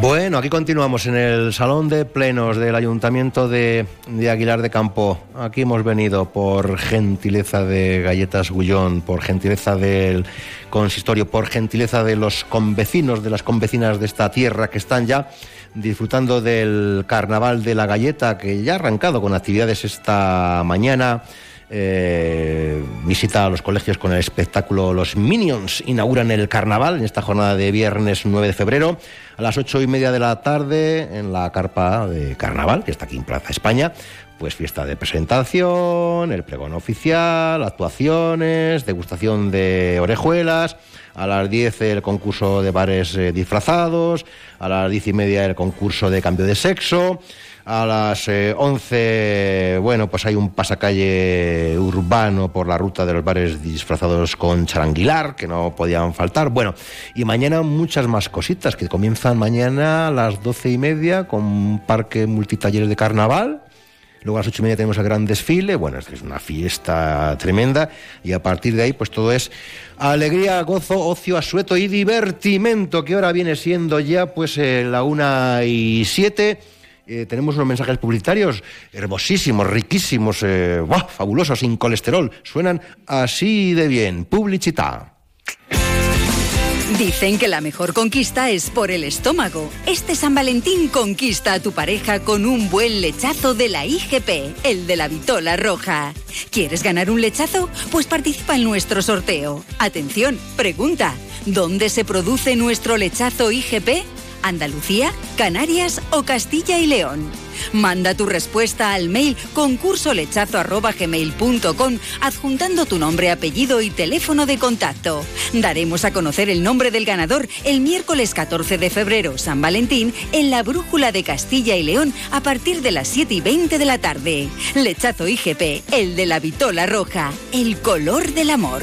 Bueno, aquí continuamos en el Salón de Plenos del Ayuntamiento de, Aguilar de Campo. Aquí hemos venido por gentileza de Galletas Gullón, por gentileza del consistorio, por gentileza de los convecinos, de las convecinas de esta tierra que están ya disfrutando del Carnaval de la Galleta, que ya ha arrancado con actividades esta mañana. Eh, visita a los colegios con el espectáculo Los Minions. Inauguran el carnaval en esta jornada de viernes 9 de febrero a las ocho y media de la tarde en la carpa de carnaval, que está aquí en Plaza España. Pues fiesta de presentación, el pregón oficial, actuaciones, degustación de orejuelas. A las 10 el concurso de bares eh, disfrazados. A las diez y media el concurso de cambio de sexo. A las eh, 11, bueno, pues hay un pasacalle urbano por la ruta de los bares disfrazados con charanguilar, que no podían faltar. Bueno, y mañana muchas más cositas, que comienzan mañana a las doce y media con un parque multitalleres de carnaval. Luego a las ocho y media tenemos el gran desfile. Bueno, es una fiesta tremenda. Y a partir de ahí, pues todo es alegría, gozo, ocio, asueto y divertimento, que ahora viene siendo ya pues eh, la una y siete. Eh, tenemos unos mensajes publicitarios hermosísimos, riquísimos, eh, fabulosos, sin colesterol. Suenan así de bien. Publicita. Dicen que la mejor conquista es por el estómago. Este San Valentín conquista a tu pareja con un buen lechazo de la IGP, el de la vitola roja. ¿Quieres ganar un lechazo? Pues participa en nuestro sorteo. Atención, pregunta, ¿dónde se produce nuestro lechazo IGP? Andalucía, Canarias o Castilla y León. Manda tu respuesta al mail concursolechazo.gmail.com adjuntando tu nombre, apellido y teléfono de contacto. Daremos a conocer el nombre del ganador el miércoles 14 de febrero, San Valentín, en la Brújula de Castilla y León a partir de las 7 y 20 de la tarde. Lechazo IGP, el de la vitola roja, el color del amor.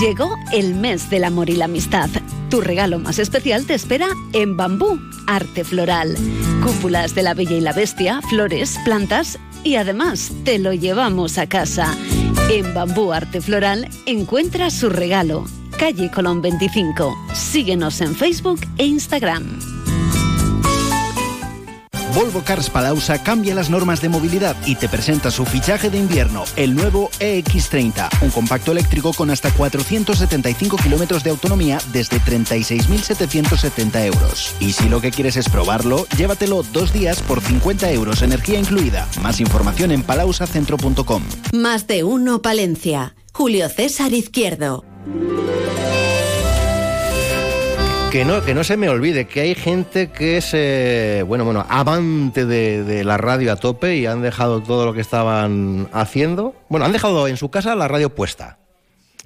Llegó el mes del amor y la amistad. Tu regalo más especial te espera en Bambú, arte floral. Cúpulas de la Bella y la Bestia, flores, plantas y además te lo llevamos a casa. En Bambú Arte Floral encuentras su regalo. Calle Colón 25. Síguenos en Facebook e Instagram. Volvo Cars Palausa cambia las normas de movilidad y te presenta su fichaje de invierno, el nuevo EX30, un compacto eléctrico con hasta 475 kilómetros de autonomía desde 36.770 euros. Y si lo que quieres es probarlo, llévatelo dos días por 50 euros, energía incluida. Más información en palausacentro.com. Más de uno Palencia. Julio César Izquierdo. Que no, que no se me olvide que hay gente que es, eh, bueno, bueno, amante de, la radio a tope y han dejado todo lo que estaban haciendo. Bueno, han dejado en su casa la radio puesta.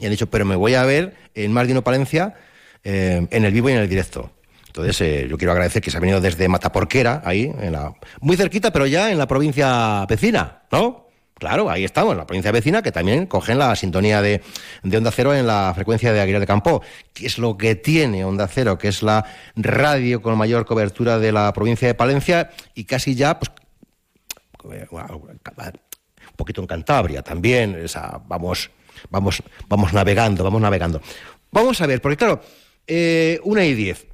Y han dicho, pero me voy a ver en Más Palencia eh, en el vivo y en el directo. Entonces, eh, yo quiero agradecer que se ha venido desde Mataporquera, ahí, en la, muy cerquita, pero ya en la provincia vecina, ¿no? Claro, ahí estamos, la provincia vecina, que también cogen la sintonía de, de, Onda Cero en la frecuencia de Aguilar de Campo. ¿Qué es lo que tiene Onda Cero? Que es la radio con mayor cobertura de la provincia de Palencia y casi ya, pues, un poquito en Cantabria también. Esa, vamos, vamos, vamos navegando, vamos navegando. Vamos a ver, porque claro, eh, una y diez.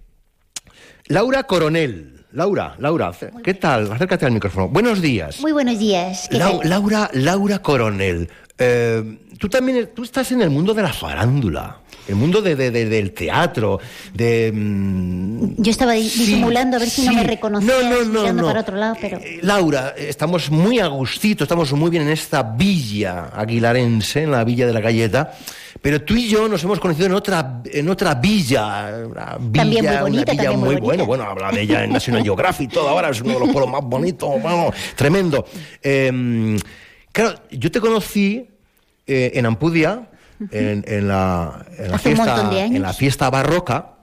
Laura Coronel. Laura, Laura, ¿qué tal? Acércate al micrófono. Buenos días. Muy buenos días. Laura, Laura Coronel. Eh, tú también tú estás en el mundo de la farándula, el mundo de, del teatro, de... Mm, Yo estaba disimulando a ver si no me reconocías no, no, no, para otro lado, pero... Eh, Laura, estamos muy a gustito, estamos muy bien en esta villa aguilarense, en la villa de la galleta. Pero tú y yo nos hemos conocido en otra, en otra villa. Una villa también muy bonita, una villa muy, muy bueno. Bueno, habla de ella en National Geographic y todo ahora, es uno de los pueblos más bonitos, bueno, tremendo. Eh, claro, yo te conocí eh, en Ampudia, en, en, la, en, la fiesta, en la fiesta barroca,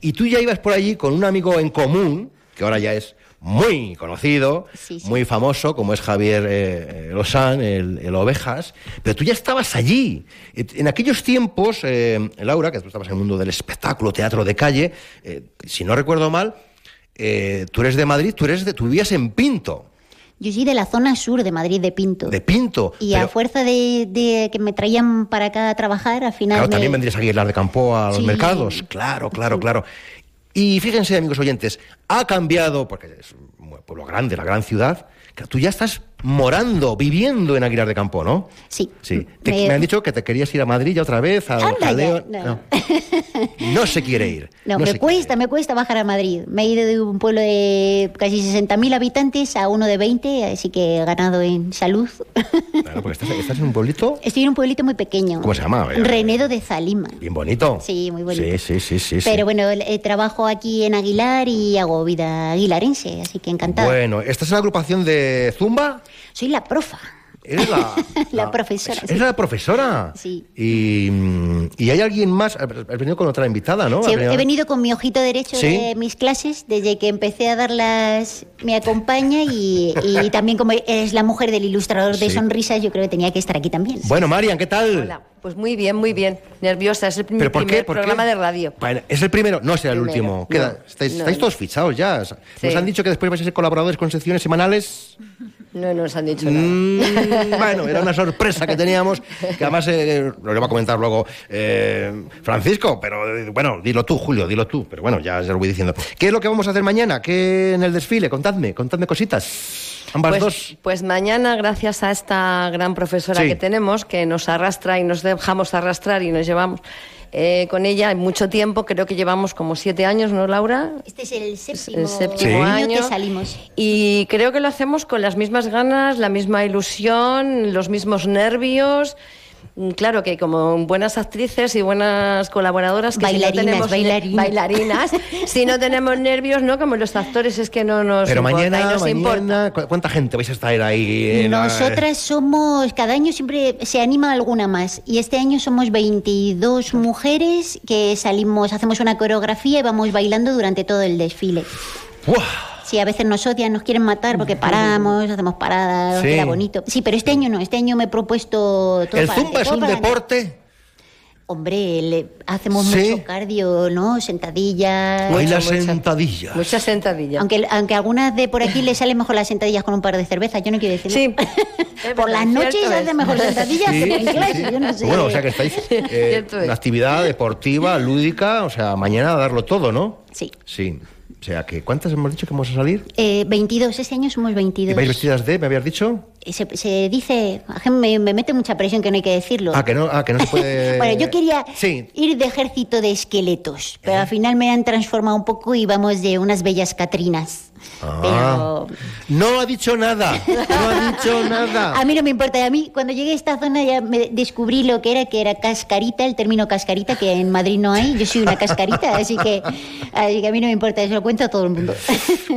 y tú ya ibas por allí con un amigo en común, que ahora ya es muy conocido, Sí, sí. muy famoso, como es Javier eh, eh, Lozán, el, el Ovejas, pero tú ya estabas allí. En aquellos tiempos, eh, Laura, que tú estabas en el mundo del espectáculo, teatro de calle, eh, si no recuerdo mal, tú eres de Madrid, tú, eres de, tú vivías en Pinto, Yo soy de la zona sur de Madrid, de Pinto. de Pinto. y pero, a fuerza de, de que me traían para acá a trabajar, al final claro, me- también vendrías a Aguilar de Campo a los Sí. mercados. Claro, claro, claro. Y fíjense, amigos oyentes, ha cambiado, porque es un pueblo grande, la gran ciudad, que tú ya estás morando, viviendo en Aguilar de Campo, ¿no? Sí. Sí. Te- Me- me... han dicho que te querías ir a Madrid ya otra vez, a Anda no. No. <laughs> No se quiere ir. No, No me cuesta, me cuesta bajar a Madrid. Me he ido de un pueblo de casi 60.000 habitantes a uno de 20, así que he ganado en salud. <laughs> Claro, porque estás, estás en un pueblito, Estoy en un pueblito muy pequeño. ¿cómo se llama? Eh, Renedo de Zalima. Bien bonito. Sí, muy bonito. Sí, sí, sí, sí. sí. Pero bueno, eh, trabajo aquí en Aguilar y hago vida aguilarense, así que encantada. Bueno, ¿estás en la agrupación de Zumba? Soy la profa, ¿Eres <laughs> la, la profesora. ¿Es la profesora? Sí. Y, y hay alguien más. Has venido con otra invitada, ¿no? Sí, he venido con mi ojito derecho ¿Sí? de mis clases, desde que empecé a darlas me acompaña y, y también como es la mujer del ilustrador de Sí. sonrisas, yo creo que tenía que estar aquí también. Bueno, Marian, ¿qué tal? Pues muy bien, muy bien. Nerviosa, es el mi ¿Pero por primer qué? ¿Por programa qué? de radio. Bueno, es el primero, no será el Primero, último. Queda- no, estáis, no, estáis no. todos fichados ya. Nos han dicho que después vais a ser colaboradores con secciones semanales. No nos han dicho nada. Mm, <laughs> bueno, era una sorpresa que teníamos, que además eh, lo va a comentar luego eh, Francisco, pero eh, bueno, dilo tú, Julio, dilo tú, pero bueno, ya, ya lo voy diciendo. ¿Qué es lo que vamos a hacer mañana? ¿Qué en el desfile? Contadme, contadme cositas. Ambas Pues, dos. pues mañana, gracias a esta gran profesora Sí. que tenemos, que nos arrastra y nos dejamos arrastrar y nos llevamos eh, con ella mucho tiempo, creo que llevamos como siete años, ¿no, Laura? Este es el séptimo, El séptimo año año. que salimos. Y creo que lo hacemos con las mismas ganas, la misma ilusión, los mismos nervios. Mm, Claro que como buenas actrices y buenas colaboradoras que Bailarinas, si no tenemos bailarinas. bailarinas, si no tenemos nervios, no como los actores es que no nos Pero importa y mañana, nos importa. mañana, ¿cu- ¿cuánta gente vais a estar ahí? en la- Nosotras somos, cada año siempre se anima alguna más. Y este año somos 22 mujeres que salimos, hacemos una coreografía y vamos bailando durante todo el desfile. Sí, a veces nos odian, nos quieren matar porque paramos, hacemos paradas, Sí. queda bonito. Sí, pero este año no, este año me he propuesto todo ¿El para zumba adelante, es un para adelante. deporte? Hombre, le- hacemos Sí. mucho cardio, ¿no? Sentadillas. Baila sentadilla. Muchas sentadillas. Aunque, aunque a algunas de por aquí le salen mejor las sentadillas con un par de cervezas, yo no quiero decir. Sí. <laughs> por las noches hace mejor sentadillas Sí, que en clase, sí. yo no sé. Bueno, o sea que estáis <laughs> eh, una actividad deportiva, lúdica, o sea, mañana a darlo todo, ¿no? Sí. Sí. O sea, que ¿cuántas hemos dicho que vamos a salir? Eh, 22, este año somos ¿Y 22. vais vestidas de, me habías dicho? Se, se dice, me, me mete mucha presión que no hay que decirlo. Ah, que no, ah, que no se puede... <laughs> Bueno, yo quería Sí. ir de ejército de esqueletos, pero al final me han transformado un poco y vamos de unas bellas catrinas. Ah. No ha dicho nada, no ha dicho nada. <laughs> A mí no me importa, a mí cuando llegué a esta zona ya me descubrí lo que era, que era cascarita, el término cascarita, que en Madrid no hay, yo soy una cascarita, <laughs> así que, así que a mí no me importa, eso lo cuento a todo el mundo.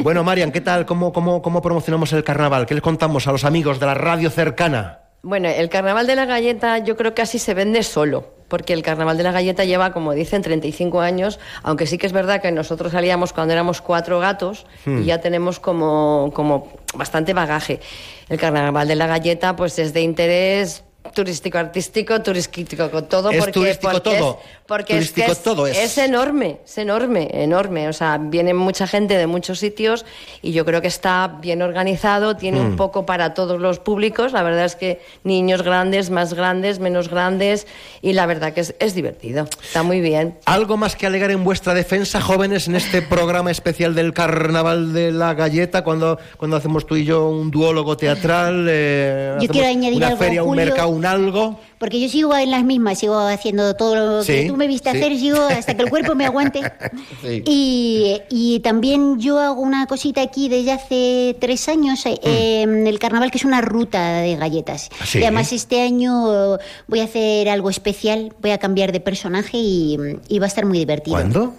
Bueno, Marian, ¿qué tal? ¿Cómo, cómo, ¿Cómo promocionamos el carnaval? ¿Qué les contamos a los amigos de la radio cercana? Bueno, el carnaval de la galleta yo creo que así se vende solo, porque el carnaval de la galleta lleva, como dicen, 35 años, aunque sí que es verdad que nosotros salíamos cuando éramos cuatro gatos Hmm. y ya tenemos como, como bastante bagaje. El carnaval de la galleta, pues es de interés turístico artístico, turístico con todo, Es porque, turístico porque todo. es, porque es que es, todo es. es enorme, es enorme, enorme. O sea, viene mucha gente de muchos sitios y yo creo que está bien organizado, tiene Mm. un poco para todos los públicos. La verdad es que niños grandes, más grandes, menos grandes y la verdad que es, es divertido, está muy bien. ¿Algo más que alegar en vuestra defensa, jóvenes, en este programa especial del Carnaval de la Galleta, cuando, cuando hacemos tú y yo un duólogo teatral? eh, Yo quiero añadir una algo, feria, un Julio. mercado, un algo. Porque yo sigo en las mismas, sigo haciendo todo lo que tú me viste sí. hacer, sigo hasta que el cuerpo me aguante. <laughs> Sí. Y, y también yo hago una cosita aquí desde hace tres años, eh, en el carnaval, que es una ruta de galletas. ¿Ah? Y además este año voy a hacer algo especial, voy a cambiar de personaje y, y va a estar muy divertido. ¿Cuándo?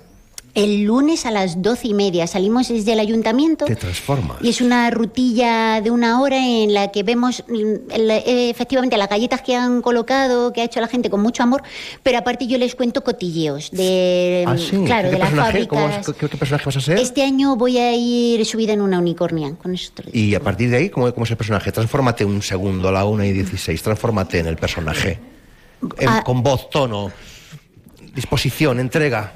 El lunes a las doce y media salimos desde el ayuntamiento. Te transformas. Y es una rutilla de una hora en la que vemos mm, eh, efectivamente las galletas que han colocado, que ha hecho la gente con mucho amor, pero aparte yo les cuento cotilleos de, Ah, sí. claro, ¿Qué de las fábricas. qué, qué personaje vas a ser? Este año voy a ir subida en una unicornia con digo. Y a partir de ahí, ¿cómo, cómo es el personaje? Transfórmate un segundo a la 1 y 16. Transfórmate en el personaje. En- Ah. Con voz, tono, disposición, entrega.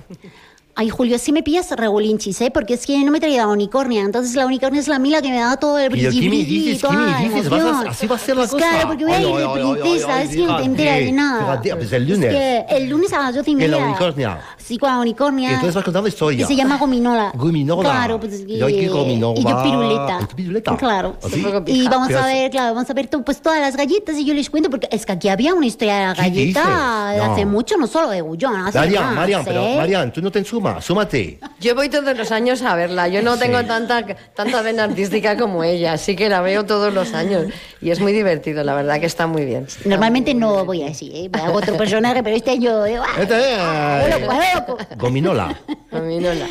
Ay, Julio, si me pillas regulinchis, ¿eh? Porque es que no me traía la unicornia. Entonces la unicornia es la mila que me da todo el ¿Y el brilli, qué me brilli, dices? toda ¿Qué me la dices? ¿Vas a- así va a ser la Pues cosa? Claro, porque voy a ir de princesa, ay, así no te enteras de nada. pues el lunes. Es que el lunes a las doce y En media. la unicornia. Sí, con la unicornia. Y entonces vas contando historia. Y se llama Gominola. Gominola. Claro, pues qué gominola. Y yo piruleta. ¿Y tú piruleta? Claro. ¿Así? Y vamos Pero a ver, claro, vamos a ver pues todas las galletas y yo les cuento porque es que aquí había una historia de la ¿Qué galleta hace mucho, no solo de Gullón, Marian, Marian, pero ¿eh? Marian, tú no te ensumas, súmate. Yo voy todos los años a verla. Yo no tengo tanta, tanta vena artística como ella, así que la veo todos los años. Y es muy divertido, la verdad que está muy bien. Normalmente no voy así, ¿eh? hago otro personaje, pero este año... eh, ¡ah! Este es- loco, loco. Gominola. Gominola.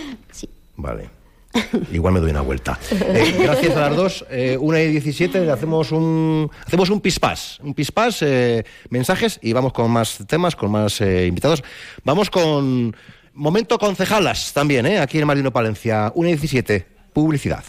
Vale. Igual me doy una vuelta. Eh, gracias a las dos. Eh, una y diecisiete, le hacemos un, hacemos un pispás. Un pispás, eh, mensajes y vamos con más temas, con más eh, invitados. Vamos con momento concejalas también, ¿eh? aquí en Marino Palencia. Una y diecisiete, publicidad.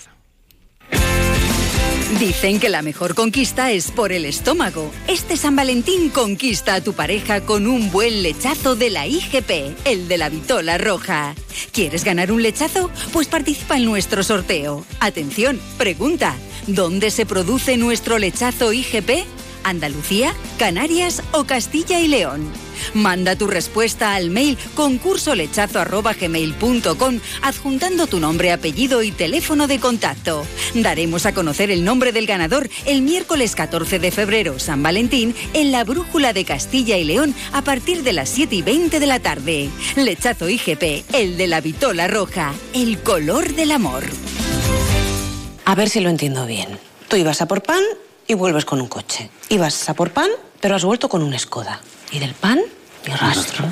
Dicen que la mejor conquista es por el estómago. Este San Valentín conquista a tu pareja con un buen lechazo de la IGP, el de la vitola roja. ¿Quieres ganar un lechazo? Pues participa en nuestro sorteo. Atención, pregunta, ¿dónde se produce nuestro lechazo IGP? ¿Andalucía, Canarias o Castilla y León? Manda tu respuesta al mail concursolechazo.gmail.com adjuntando tu nombre, apellido y teléfono de contacto. Daremos a conocer el nombre del ganador el miércoles 14 de febrero, San Valentín, en la Brújula de Castilla y León a partir de las 7 y 20 de la tarde. Lechazo IGP, el de la vitola roja, el color del amor. A ver si lo entiendo bien. Tú ibas a por pan y vuelves con un coche. Ibas a por pan, pero has vuelto con un Skoda. Y del pan, ni rastro.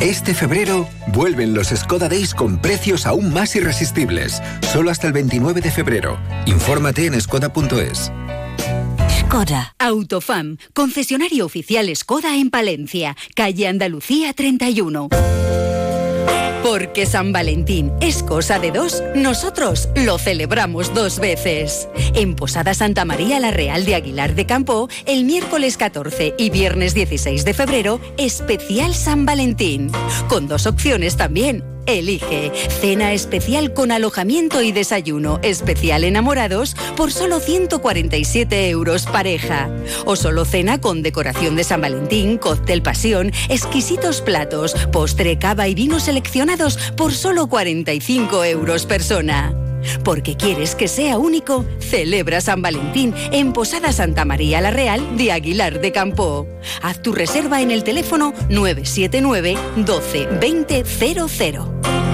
Este febrero vuelven los Skoda Days con precios aún más irresistibles. Solo hasta el 29 de febrero. Infórmate en skoda.es. Skoda. Autofam, concesionario oficial Skoda en Palencia, calle Andalucía 31. Porque San Valentín es cosa de dos, nosotros lo celebramos dos veces. En Posada Santa María la Real de Aguilar de Campo, el miércoles 14 y viernes 16 de febrero, especial San Valentín. Con dos opciones también. Elige cena especial con alojamiento y desayuno especial enamorados por solo 147 euros pareja. O solo cena con decoración de San Valentín, cóctel pasión, exquisitos platos, postre, cava y vinos seleccionados por solo 45 euros persona. Porque quieres que sea único, celebra San Valentín en Posada Santa María la Real de Aguilar de Campo. Haz tu reserva en el teléfono 979 12 20 00.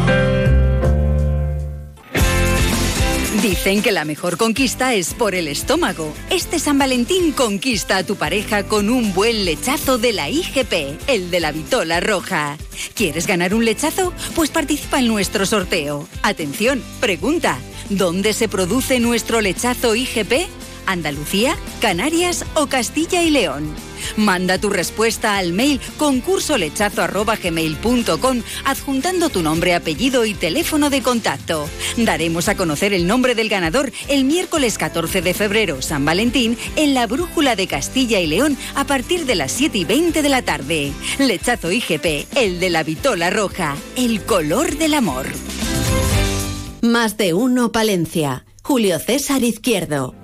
Dicen que la mejor conquista es por el estómago. Este San Valentín conquista a tu pareja con un buen lechazo de la IGP, el de la vitola roja. ¿Quieres ganar un lechazo? Pues participa en nuestro sorteo. Atención, pregunta, ¿dónde se produce nuestro lechazo IGP? ¿Andalucía, Canarias o Castilla y León? Manda tu respuesta al mail concursolechazo.gmail.com adjuntando tu nombre, apellido y teléfono de contacto. Daremos a conocer el nombre del ganador el miércoles 14 de febrero, San Valentín, en la Brújula de Castilla y León a partir de las 7 y 20 de la tarde. Lechazo IGP, el de la vitola roja, el color del amor. Más de uno Palencia. Julio César Izquierdo.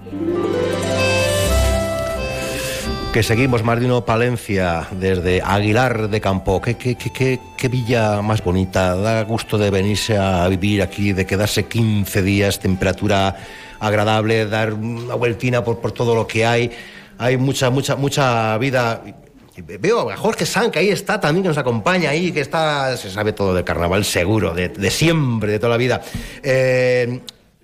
Que seguimos, Mardino Palencia, desde Aguilar de Campo. ¿Qué, villa más bonita. Da gusto de venirse a vivir aquí, de quedarse 15 días, temperatura agradable, dar una vueltina por, por todo lo que hay. Hay mucha, mucha, mucha vida. Veo a Jorge San, que ahí está también, que nos acompaña ahí, que está, se sabe todo del carnaval seguro, de, de siempre, de toda la vida. Eh,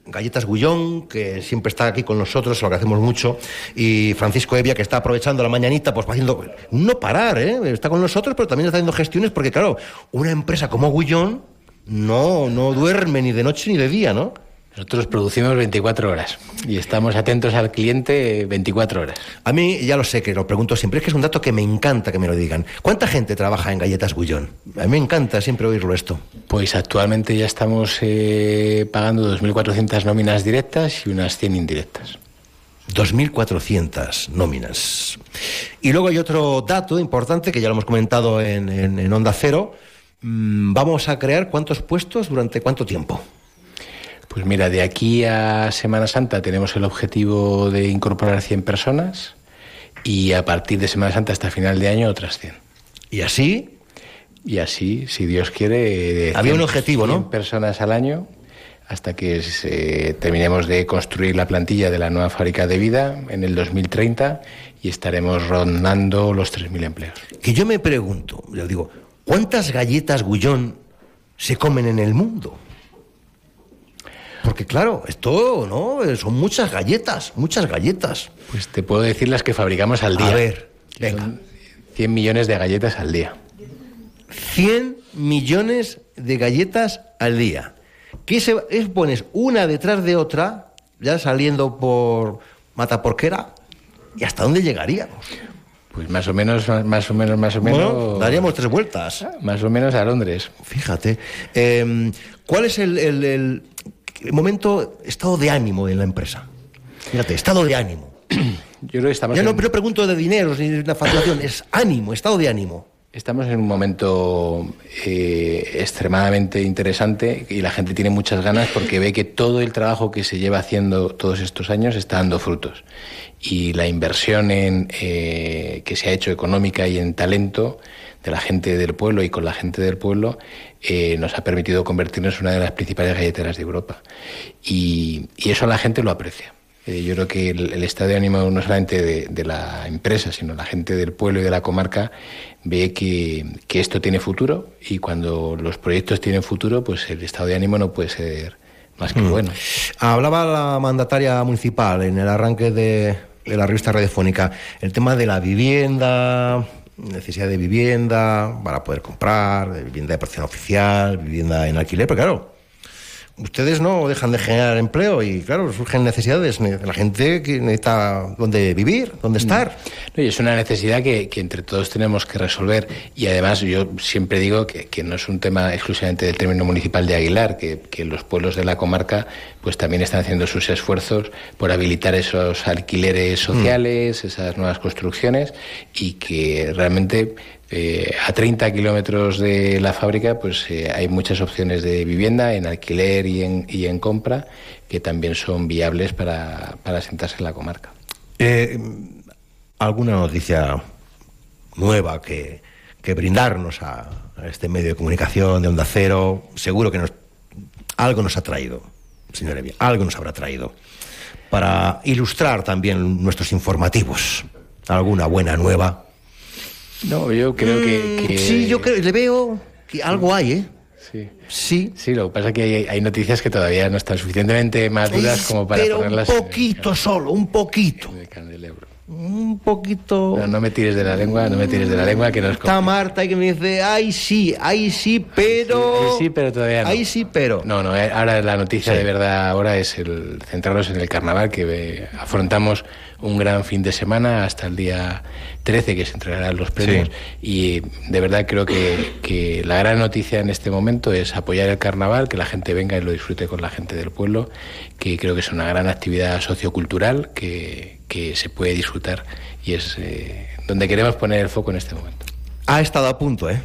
Galletas Gullón, que siempre está aquí con nosotros, lo agradecemos mucho, y Francisco Evia, que está aprovechando la mañanita, pues haciendo, no parar, ¿eh? está con nosotros, pero también está haciendo gestiones, porque claro, una empresa como Gullón no, no duerme ni de noche ni de día, ¿no? Nosotros producimos 24 horas y estamos atentos al cliente 24 horas. A mí, ya lo sé que lo pregunto siempre, es que es un dato que me encanta que me lo digan. ¿Cuánta gente trabaja en Galletas Gullón? A mí me encanta siempre oírlo esto. Pues actualmente ya estamos eh, pagando 2.400 nóminas directas y unas 100 indirectas. 2.400 nóminas. Y luego hay otro dato importante que ya lo hemos comentado en, en, en Onda Cero. Mm, Vamos a crear cuántos puestos durante cuánto tiempo. Pues mira, de aquí a Semana Santa tenemos el objetivo de incorporar 100 personas y a partir de Semana Santa hasta final de año otras 100. ¿Y así? Y así, si Dios quiere... Había un objetivo, 100 ¿no? personas al año hasta que se- terminemos de construir la plantilla de la nueva fábrica de vida en el 2030 y estaremos rondando los 3.000 empleos. Que yo me pregunto, yo digo, ¿cuántas galletas Gullón se comen en el mundo? Porque claro, esto, ¿no? Son muchas galletas, muchas galletas. Pues te puedo decir las que fabricamos al día. A ver, Son 100 millones de galletas al día. 100 millones de galletas al día. ¿Qué se, es, pones una detrás de otra, ya saliendo por Mataporquera? ¿Y hasta dónde llegaríamos? Pues más o menos, más o menos, más o menos. Bueno, daríamos tres vueltas. Más o menos a Londres. Fíjate. Eh, ¿Cuál es el, el- el- el momento, estado de ánimo en la empresa? Fíjate, estado de ánimo. <clears throat> Yo creo que estamos Ya no, en- no pregunto de dineros ni de una facturación, es ánimo, estado de ánimo. Estamos en un momento eh, extremadamente interesante y la gente tiene muchas ganas porque ve que todo el trabajo que se lleva haciendo todos estos años está dando frutos. Y la inversión en, eh, que se ha hecho económica y en talento de la gente del pueblo y con la gente del pueblo eh, nos ha permitido convertirnos en una de las principales galleteras de Europa. Y, y eso la gente lo aprecia. Eh, yo creo que el, el estado de ánimo no solamente de, de la empresa, sino la gente del pueblo y de la comarca ve que, que esto tiene futuro y cuando los proyectos tienen futuro, pues el estado de ánimo no puede ser más que Mm. bueno. Hablaba la mandataria municipal en el arranque de, de la revista radiofónica el tema de la vivienda, necesidad de vivienda para poder comprar, vivienda de protección oficial, vivienda en alquiler, pero claro, ustedes no dejan de generar empleo y claro, surgen necesidades. De la gente que necesita dónde vivir, dónde estar. No, y es una necesidad que, que entre todos tenemos que resolver. Y además yo siempre digo que, que no es un tema exclusivamente del término municipal de Aguilar, que, que los pueblos de la comarca pues también están haciendo sus esfuerzos por habilitar esos alquileres sociales, esas nuevas construcciones y que realmente eh, a 30 kilómetros de la fábrica pues eh, hay muchas opciones de vivienda en alquiler y en, y en compra que también son viables para, para asentarse en la comarca. Eh, ¿Alguna noticia nueva que, que brindarnos a, a este medio de comunicación de Onda Cero? Seguro que nos, algo nos ha traído, señor Evia, algo nos habrá traído para ilustrar también nuestros informativos. ¿Alguna buena nueva? No, yo creo que, Mm, que- Sí, yo creo, le veo que algo hay, ¿eh? Sí. Sí. Sí, lo que pasa es que hay, hay noticias que todavía no están suficientemente maduras como para Pero un ponerlas poquito solo, un poquito. en el candelabro. Un poquito... No, no me tires de la lengua, no me tires de la lengua que nos Está Marta y que me dice, ay sí, ay sí, pero... Ahí sí, pero todavía no. Ahí sí, pero... No, no, eh, ahora la noticia Sí. de verdad ahora es el centrarnos en el carnaval, que eh, afrontamos un gran fin de semana hasta el día 13 que se entregarán los premios. Y de verdad creo que, que la gran noticia en este momento es apoyar el carnaval, que la gente venga y lo disfrute con la gente del pueblo, que creo que es una gran actividad sociocultural que, que se puede disfrutar y es eh, donde queremos poner el foco en este momento. Ha estado a punto, ¿eh?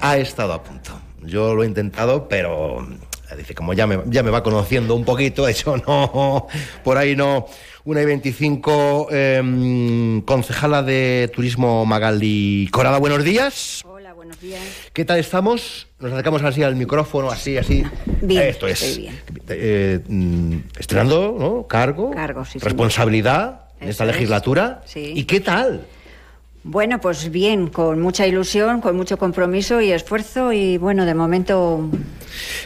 Ha estado a punto. Yo lo he intentado, pero eh, dice, como ya me, ya me va conociendo un poquito, <laughs> eso no, por ahí no. Una y 25, em, concejala de Turismo Magali Corada, buenos días. Hola, buenos días. ¿Qué tal estamos? Nos acercamos así al micrófono, así, así. Bien, Esto es. estoy bien. Eh, mm, estrenando, ¿no? Cargo. Cargo, sí. Responsabilidad en esta es. legislatura. Sí. ¿Y qué tal? Bueno, pues bien, con mucha ilusión, con mucho compromiso y esfuerzo y bueno, de momento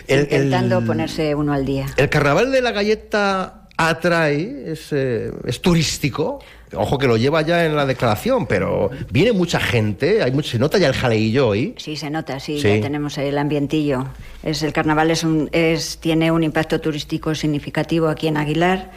El- intentando el- ponerse uno al día. El carnaval de la galleta atrae, es, eh, es turístico. Ojo que lo lleva ya en la declaración, pero viene mucha gente, hay mucho, se nota ya el jaleillo hoy. Sí, se nota, sí, Sí. ya tenemos el ambientillo. Es, el carnaval es un, es, tiene un impacto turístico significativo aquí en Aguilar,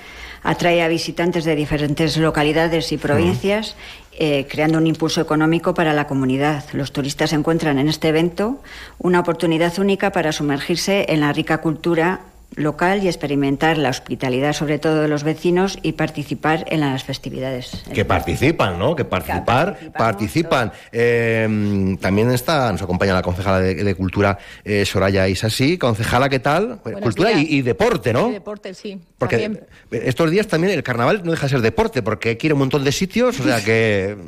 atrae a visitantes de diferentes localidades y provincias, eh, creando un impulso económico para la comunidad. Los turistas encuentran en este evento una oportunidad única para sumergirse en la rica cultura local y experimentar la hospitalidad sobre todo de los vecinos y participar en las festividades. Que participan, ¿no? Que participar, participan. Eh, también está, nos acompaña la concejala de, de Cultura, eh, Soraya Isasí. Concejala, ¿qué tal? Cultura y, y deporte, ¿no? Sí, deporte, sí. Porque también. estos días también el carnaval no deja de ser deporte, porque hay que ir a un montón de sitios, o sea que... <laughs>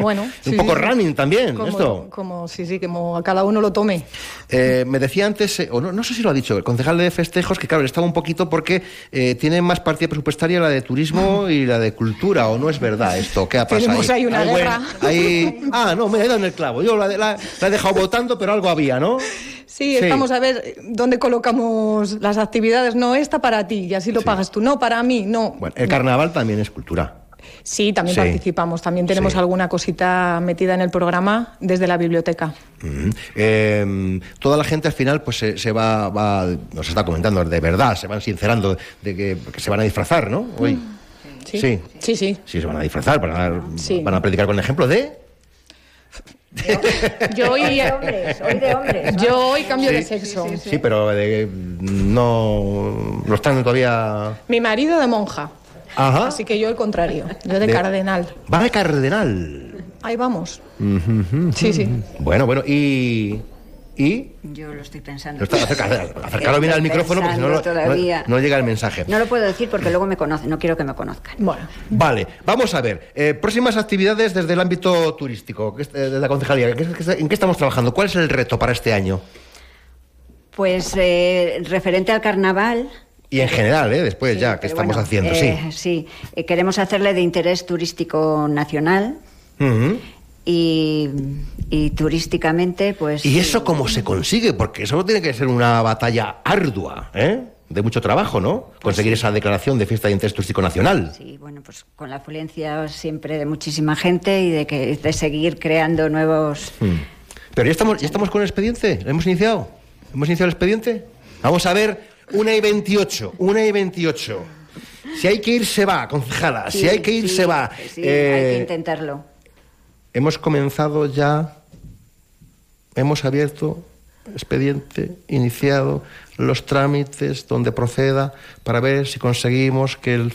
Bueno, <laughs> un sí, poco sí. running también, como, esto. Como, sí, sí, como a cada uno lo tome. Eh, me decía antes, eh, o no, no sé si lo ha dicho, el concejal de festejos, que claro, le estaba un poquito porque eh, tiene más partida presupuestaria la de turismo <laughs> y la de cultura, o no es verdad esto, ¿qué ha pasado? Tenemos ahí una guerra. ahí- ah, no, me he dado en el clavo, yo la, la- la he dejado votando, pero algo había, ¿no? Sí, estamos a ver dónde colocamos las actividades. No, esta para ti, y así lo pagas tú. No, para mí, no. Bueno, el carnaval también es cultura. Sí, también Sí. participamos. También tenemos Sí. alguna cosita metida en el programa desde la biblioteca. Mm. Eh, toda la gente al final pues se, se va, va- nos está comentando de verdad, se van sincerando de que, que se van a disfrazar, ¿no? Hoy. Sí. Sí. Sí, sí. Sí, se van a disfrazar, van a, Sí. van a predicar con ejemplo de... Yo hoy, Hoy de hombres, hoy de hombres. Yo hoy cambio de Sí. sexo. Sí, pero de- no, no están todavía... Mi marido de monja. Ajá. Así que yo el contrario. Yo de, De- cardenal. Va de cardenal. Ahí vamos. Ujú. Sí, sí. Bueno, bueno, y... ¿Y? Yo lo estoy pensando. Acerca- <laughs> acercarlo bien al micrófono porque si no, no- Pensando todavía. no, no llega el mensaje. No lo puedo decir porque luego me conocen, no quiero que me conozcan. Bueno. Vale, vamos a ver. eh, próximas actividades desde el ámbito turístico, eh, de la concejalía. ¿qué- qué- ¿En qué estamos trabajando? ¿Cuál es el reto para este año? Pues eh, referente al carnaval. Y en general, ¿eh? después ya, que estamos bueno, haciendo, eh, sí. Sí, eh, queremos hacerle de interés turístico nacional y, y turísticamente, pues. ¿Y eso cómo se consigue? Porque eso tiene que ser una batalla ardua, ¿eh? De mucho trabajo, ¿no? Conseguir esa declaración de fiesta de interés turístico nacional. Sí, bueno, pues con la afluencia siempre de muchísima gente y de que de seguir creando nuevos. Hmm. Pero ya estamos, ya estamos con el expediente. ¿Lo hemos iniciado? ¿Hemos iniciado el expediente? Vamos a ver, una y 28, una y 28. Si hay que ir, se va, concejala. si hay que ir, sí, se va. Sí, Eh, hay que intentarlo. hemos comenzado ya, hemos abierto expediente, iniciado los trámites donde proceda para ver si conseguimos que el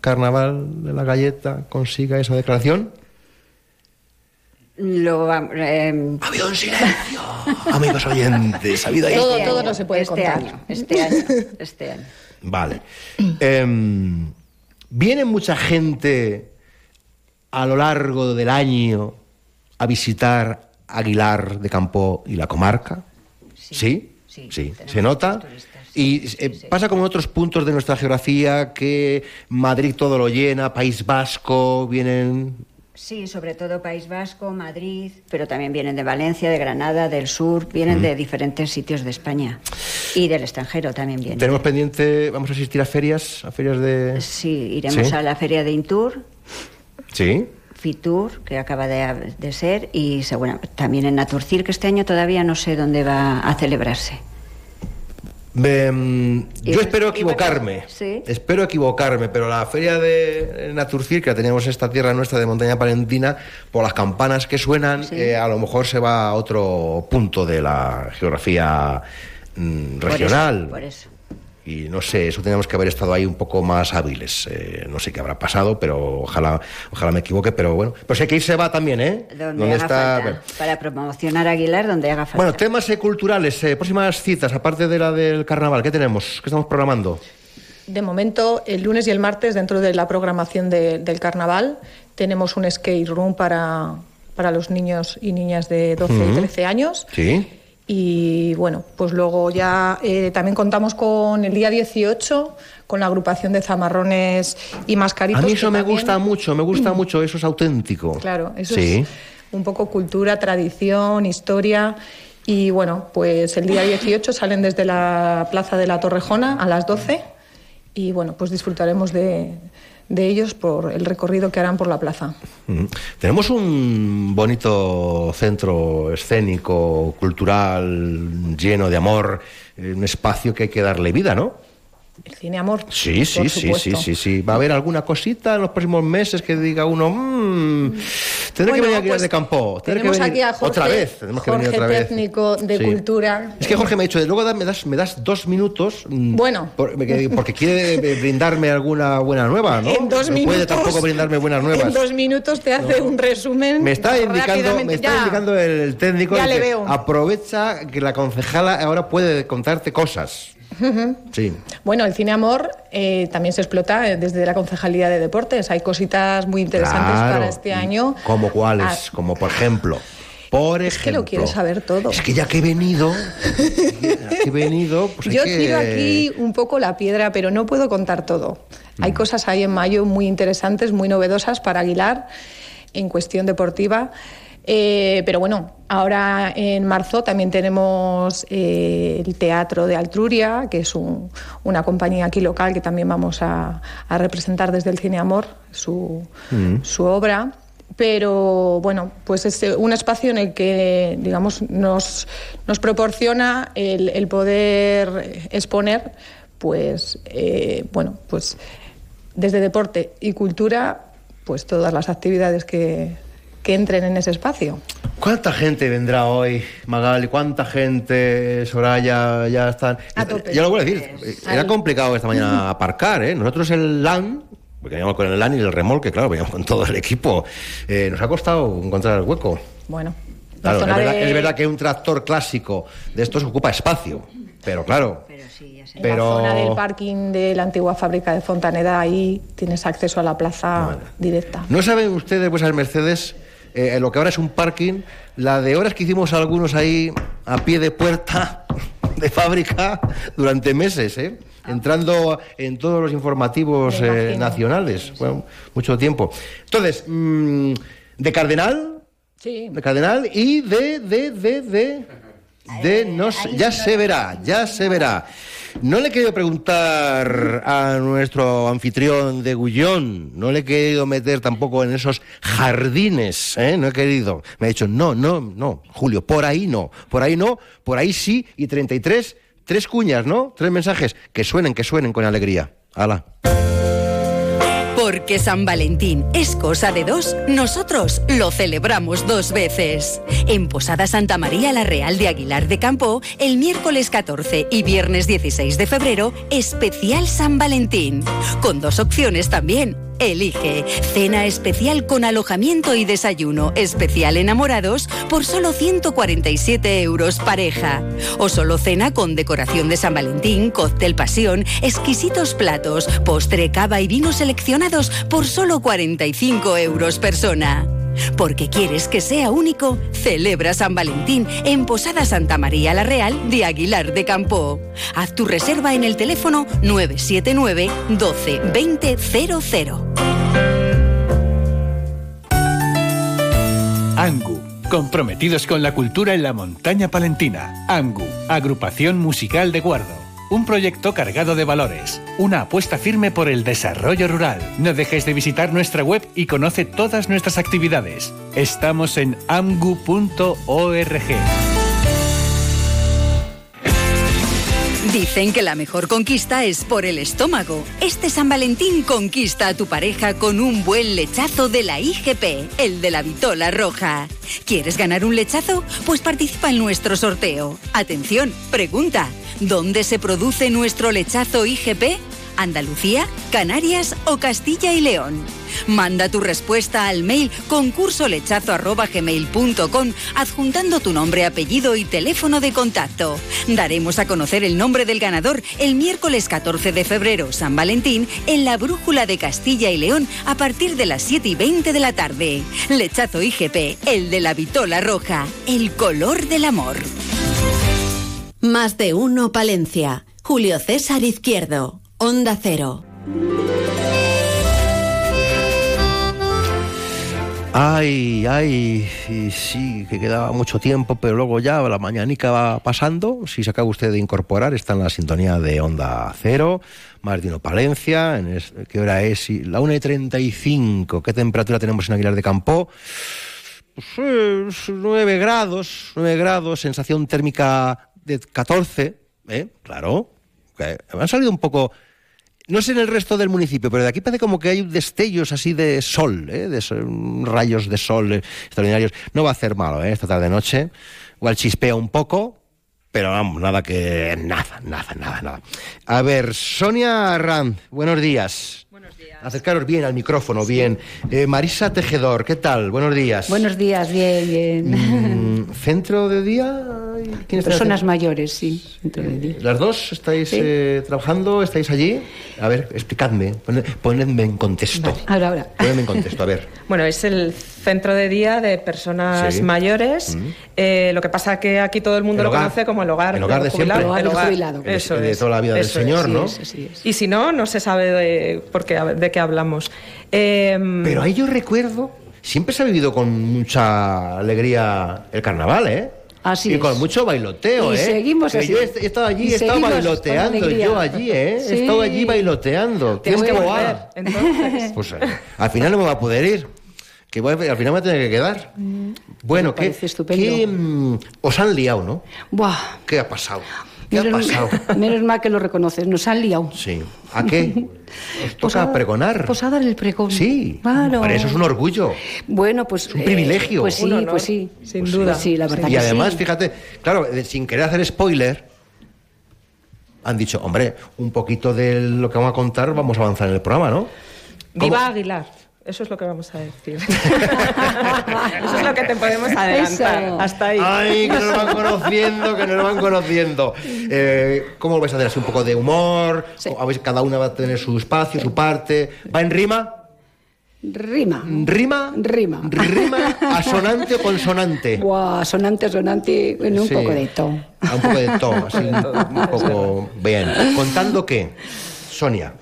carnaval de la galleta consiga esa declaración. Lo, eh, ha habido un silencio. <laughs> Amigos oyentes, ha habido ahí- Todo, todo no se puede este contar. año, este año, <laughs> este año. Vale. Em, ¿Viene mucha gente a lo largo del año a visitar Aguilar de Campo y la comarca? Sí. Sí. ¿Se nota? Y eh, pasa como en otros puntos de nuestra geografía que Madrid todo lo llena, País Vasco, vienen... Sí, sobre todo País Vasco, Madrid, pero también vienen de Valencia, de Granada, del sur, vienen de diferentes sitios de España y del extranjero también vienen. Tenemos pendiente, vamos a asistir a ferias, a ferias de... Sí, iremos Sí. a la feria de Intur Sí. Fitur, que acaba de, de ser, y segura- también en Naturcir, que este año todavía no sé dónde va a celebrarse. Yo espero equivocarme. sí. Espero equivocarme, pero la feria de Naturcir, que la teníamos en esta tierra nuestra de montaña palentina, por las campanas que suenan, eh, a lo mejor se va a otro punto de la geografía mm, Por eso, regional. por eso. Y no sé, eso tenemos que haber estado ahí un poco más hábiles. Eh, no sé qué habrá pasado, pero ojalá, ojalá me equivoque. Pero bueno, pues sé que ahí se va también, ¿eh? Donde haga falta, para promocionar a Aguilar donde haga falta. Bueno, temas eh, culturales, eh, próximas citas, aparte de la del carnaval, ¿qué tenemos? ¿Qué estamos programando? De momento, el lunes y el martes, dentro de la programación de- del carnaval, tenemos un skate room para, para los niños y niñas de 12 y Ujú. 13 años. Sí. Y bueno, pues luego ya eh, también contamos con el día 18, con la agrupación de zamarrones y mascaritos. A mí eso me también- gusta mucho, me gusta <clears throat> mucho, eso es auténtico. Claro, eso sí. es un poco cultura, tradición, historia. Y bueno, pues el día 18 salen desde la Plaza de la Torrejona a las 12 y bueno, pues disfrutaremos de, de ellos por el recorrido que harán por la plaza. Mm. Tenemos un bonito centro escénico, cultural, lleno de amor, un espacio que hay que darle vida, ¿no? El cine amor. Sí, sí, por sí, sí, sí, sí. ¿Va a haber alguna cosita en los próximos meses que diga uno, mmm, tendré que venir aquí pues de campo? Tendré que Tenemos venir aquí a Jorge, otra vez. Tenemos que venir Jorge otra vez. técnico de Sí. cultura. Es que Jorge me ha dicho, luego me das, me das dos minutos. mm, Bueno. por- porque, porque quiere brindarme alguna buena nueva, ¿no? En dos no puede minutos- tampoco brindarme buenas En nuevas. dos minutos te hace un resumen. Me está indicando, me está Ya. indicando el, técnico Ya le que veo. aprovecha que la concejala ahora puede contarte cosas. Sí. Bueno, el cine amor eh, también se explota eh, desde la Concejalía de Deportes. Hay cositas muy interesantes Claro. para este año. ¿Como cuáles? Ah. Como por ejemplo. Por ejemplo. Es que lo quieres saber todo. Es que ya que he venido, ya que he venido, pues Yo que- tiro aquí un poco la piedra, pero no puedo contar todo. Mm. Hay cosas ahí en mayo muy interesantes, muy novedosas para Aguilar en cuestión deportiva. Eh, pero bueno, ahora en marzo también tenemos eh, el Teatro de Altruria, que es un- una compañía aquí local que también vamos a, a representar desde el Cine Amor, su, Mm. su obra. Pero bueno, pues es eh, un espacio en el que, digamos, nos, nos proporciona el, el poder exponer, pues, eh, bueno, pues desde deporte y cultura, pues todas las actividades que, que entren en ese espacio. ¿Cuánta gente vendrá hoy, Magali? ¿Cuánta gente, Soraya, ya están? Ya lo voy a decir, era complicado esta mañana <laughs> aparcar, ¿eh? Nosotros el LAN, porque veníamos con el LAN y el remolque, claro, veníamos con todo el equipo, eh, nos ha costado encontrar el hueco. Bueno, Claro, es verdad, de- es verdad que un tractor clásico de estos ocupa espacio, pero claro. en Pero, la zona del parking de la antigua fábrica de Fontaneda, ahí tienes acceso a la plaza directa. ¿no saben ustedes, vuestras Mercedes, eh, lo que ahora es un parking, la de horas que hicimos algunos ahí a pie de puerta <laughs> de fábrica durante meses, ¿eh? entrando en todos los informativos eh, nacionales, bueno, mucho tiempo. Entonces, mm, de Cardenal, Sí. de Cardenal y de, de, de, de, de, no sé, ya se verá, ya se verá. No le he querido preguntar a nuestro anfitrión de Gullón, no le he querido meter tampoco en esos jardines, ¿eh? no he querido. Me ha dicho, no, no, no, Julio, por ahí no, por ahí no, por ahí sí, y 33, tres cuñas, ¿no? Tres mensajes, que suenen, que suenen con alegría. Hala. Porque San Valentín es cosa de dos, nosotros lo celebramos dos veces. En Posada Santa María la Real de Aguilar de Campo, el miércoles 14 y viernes 16 de febrero, especial San Valentín. Con dos opciones también. Elige cena especial con alojamiento y desayuno especial enamorados por solo 147 euros pareja. O solo cena con decoración de San Valentín, cóctel pasión, exquisitos platos, postre, cava y vinos seleccionados por solo 45 euros persona. Porque quieres que sea único, celebra San Valentín en Posada Santa María la Real de Aguilar de Campo. Haz tu reserva en el teléfono 979 12 20 00. Angu, comprometidos con la cultura en la montaña palentina. Angu, agrupación musical de Guardo. Un proyecto cargado de valores, una apuesta firme por el desarrollo rural. No dejes de visitar nuestra web y conoce todas nuestras actividades. Estamos en amgu.org. Dicen que la mejor conquista es por el estómago. Este San Valentín conquista a tu pareja con un buen lechazo de la IGP, el de la vitola roja. ¿Quieres ganar un lechazo? Pues participa en nuestro sorteo. Atención, pregunta, ¿dónde se produce nuestro lechazo IGP? ¿Andalucía, Canarias o Castilla y León? Manda tu respuesta al mail concursolechazo.gmail.com adjuntando tu nombre, apellido y teléfono de contacto. Daremos a conocer el nombre del ganador el miércoles 14 de febrero, San Valentín, en la Brújula de Castilla y León a partir de las 7 y 20 de la tarde. Lechazo IGP, el de la vitola roja, el color del amor. Más de uno Palencia. Julio César Izquierdo. Onda Cero. Ay, ay, sí, que quedaba mucho tiempo, pero luego ya la mañanica va pasando. Si se acaba usted de incorporar, está en la sintonía de Onda Cero, Martino Palencia. ¿Qué hora es? La 1 y 35. ¿Qué temperatura tenemos en Aguilar de Campo? Pues, 9 grados, 9 grados, sensación térmica de 14, ¿eh? Claro. Han salido un poco no sé en el resto del municipio, pero de aquí parece como que hay destellos así de sol, ¿eh? de sol- rayos de sol eh, extraordinarios. No va a hacer malo ¿eh? esta tarde-noche. Igual chispea un poco, pero vamos, nada que... Nada, nada, nada, nada. A ver, Sonia Rand, buenos días. Buenos días. Acercaros bien al micrófono, bien. Eh, Marisa Tejedor, ¿qué tal? Buenos días. Buenos días, bien, bien. Mm, ¿Centro de día? ¿Quién está en el Personas mayores, sí. día. ¿Las dos estáis Sí. eh, trabajando? ¿Estáis allí? A ver, explicadme, poned- ponedme en contexto. Ahora, ahora. Ponedme en contexto, a ver. <laughs> Bueno, es el centro de día de personas Sí. mayores. Mm. Eh, lo que pasa que aquí todo el mundo El lo hogar. conoce como el hogar. El hogar de jubilado, siempre. El hogar el jubilado. Eso De es, toda la vida del eso señor, sí, ¿no? es. Y si no, no se sabe de, por qué, de qué hablamos. Eh, Pero ahí yo recuerdo, siempre se ha vivido con mucha alegría el carnaval, ¿eh? Así y es. con mucho bailoteo, Y ¿eh? seguimos Que así. Yo he estado allí, he estado bailoteando yo allí, ¿eh? Sí. He estado allí bailoteando. Tienes ¿Qué que volver, entonces. Pues eh, al final no me va a poder ir. Que voy a- al final me voy a tener que quedar. Bueno, ¿qué, qué, mm, os han liado, no? Buah. ¿Qué ha pasado? ¿Qué ha Menos, pasado? <laughs> menos mal que lo reconoces, nos han liado. Sí. ¿A qué? <laughs> Os toca pregonar. Pues a dar el pregón. Sí. Claro. Para eso es un orgullo. Bueno, pues. Es un privilegio. Pues sí, Un honor, pues sí. sin Pues duda. sí, la verdad Y que además, sí. fíjate, claro, eh, sin querer hacer spoiler, han dicho, hombre, un poquito de lo que vamos a contar, vamos a avanzar en el programa, ¿no? Viva Aguilar. Eso es lo que vamos a decir. <laughs> Eso es lo que te podemos adelantar. Eso. Hasta ahí. Ay, que nos van conociendo, que nos van conociendo. Eh, ¿Cómo lo vais a hacer? ¿Así un poco de humor? ¿O a ver, cada una va a tener su espacio, su parte? ¿Va en rima? Rima. ¿Rima? Rima. ¿Rima asonante o consonante? Buah, sonante, sonante, bueno, un Sí. poco de todo. Un poco de todo, así, <laughs> un poco... Bien. ¿Contando qué? Sonia.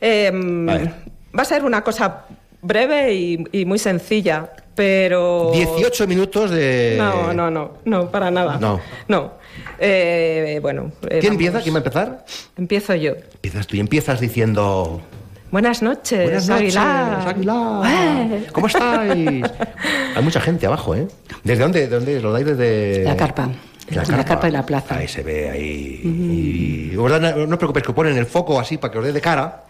A ver. Va a ser una cosa breve y, y muy sencilla, pero... 18 minutos de... No, no, no, no, para nada. No. No. Eh, bueno. eh, ¿Quién vamos. empieza? ¿Quién va a empezar? Empiezo yo. Empiezas tú y empiezas diciendo... Buenas noches, Buenas noches, Aguilar. Aguilar. Eh. ¿Cómo estáis? <laughs> Hay mucha gente abajo, ¿eh? ¿Desde dónde? ¿De dónde? ¿Lo dais desde...? La carpa. La La carpa. carpa de la plaza. Ahí se ve, ahí. Y, dan- no, os preocupéis, que ponen el foco así para que os dé de cara.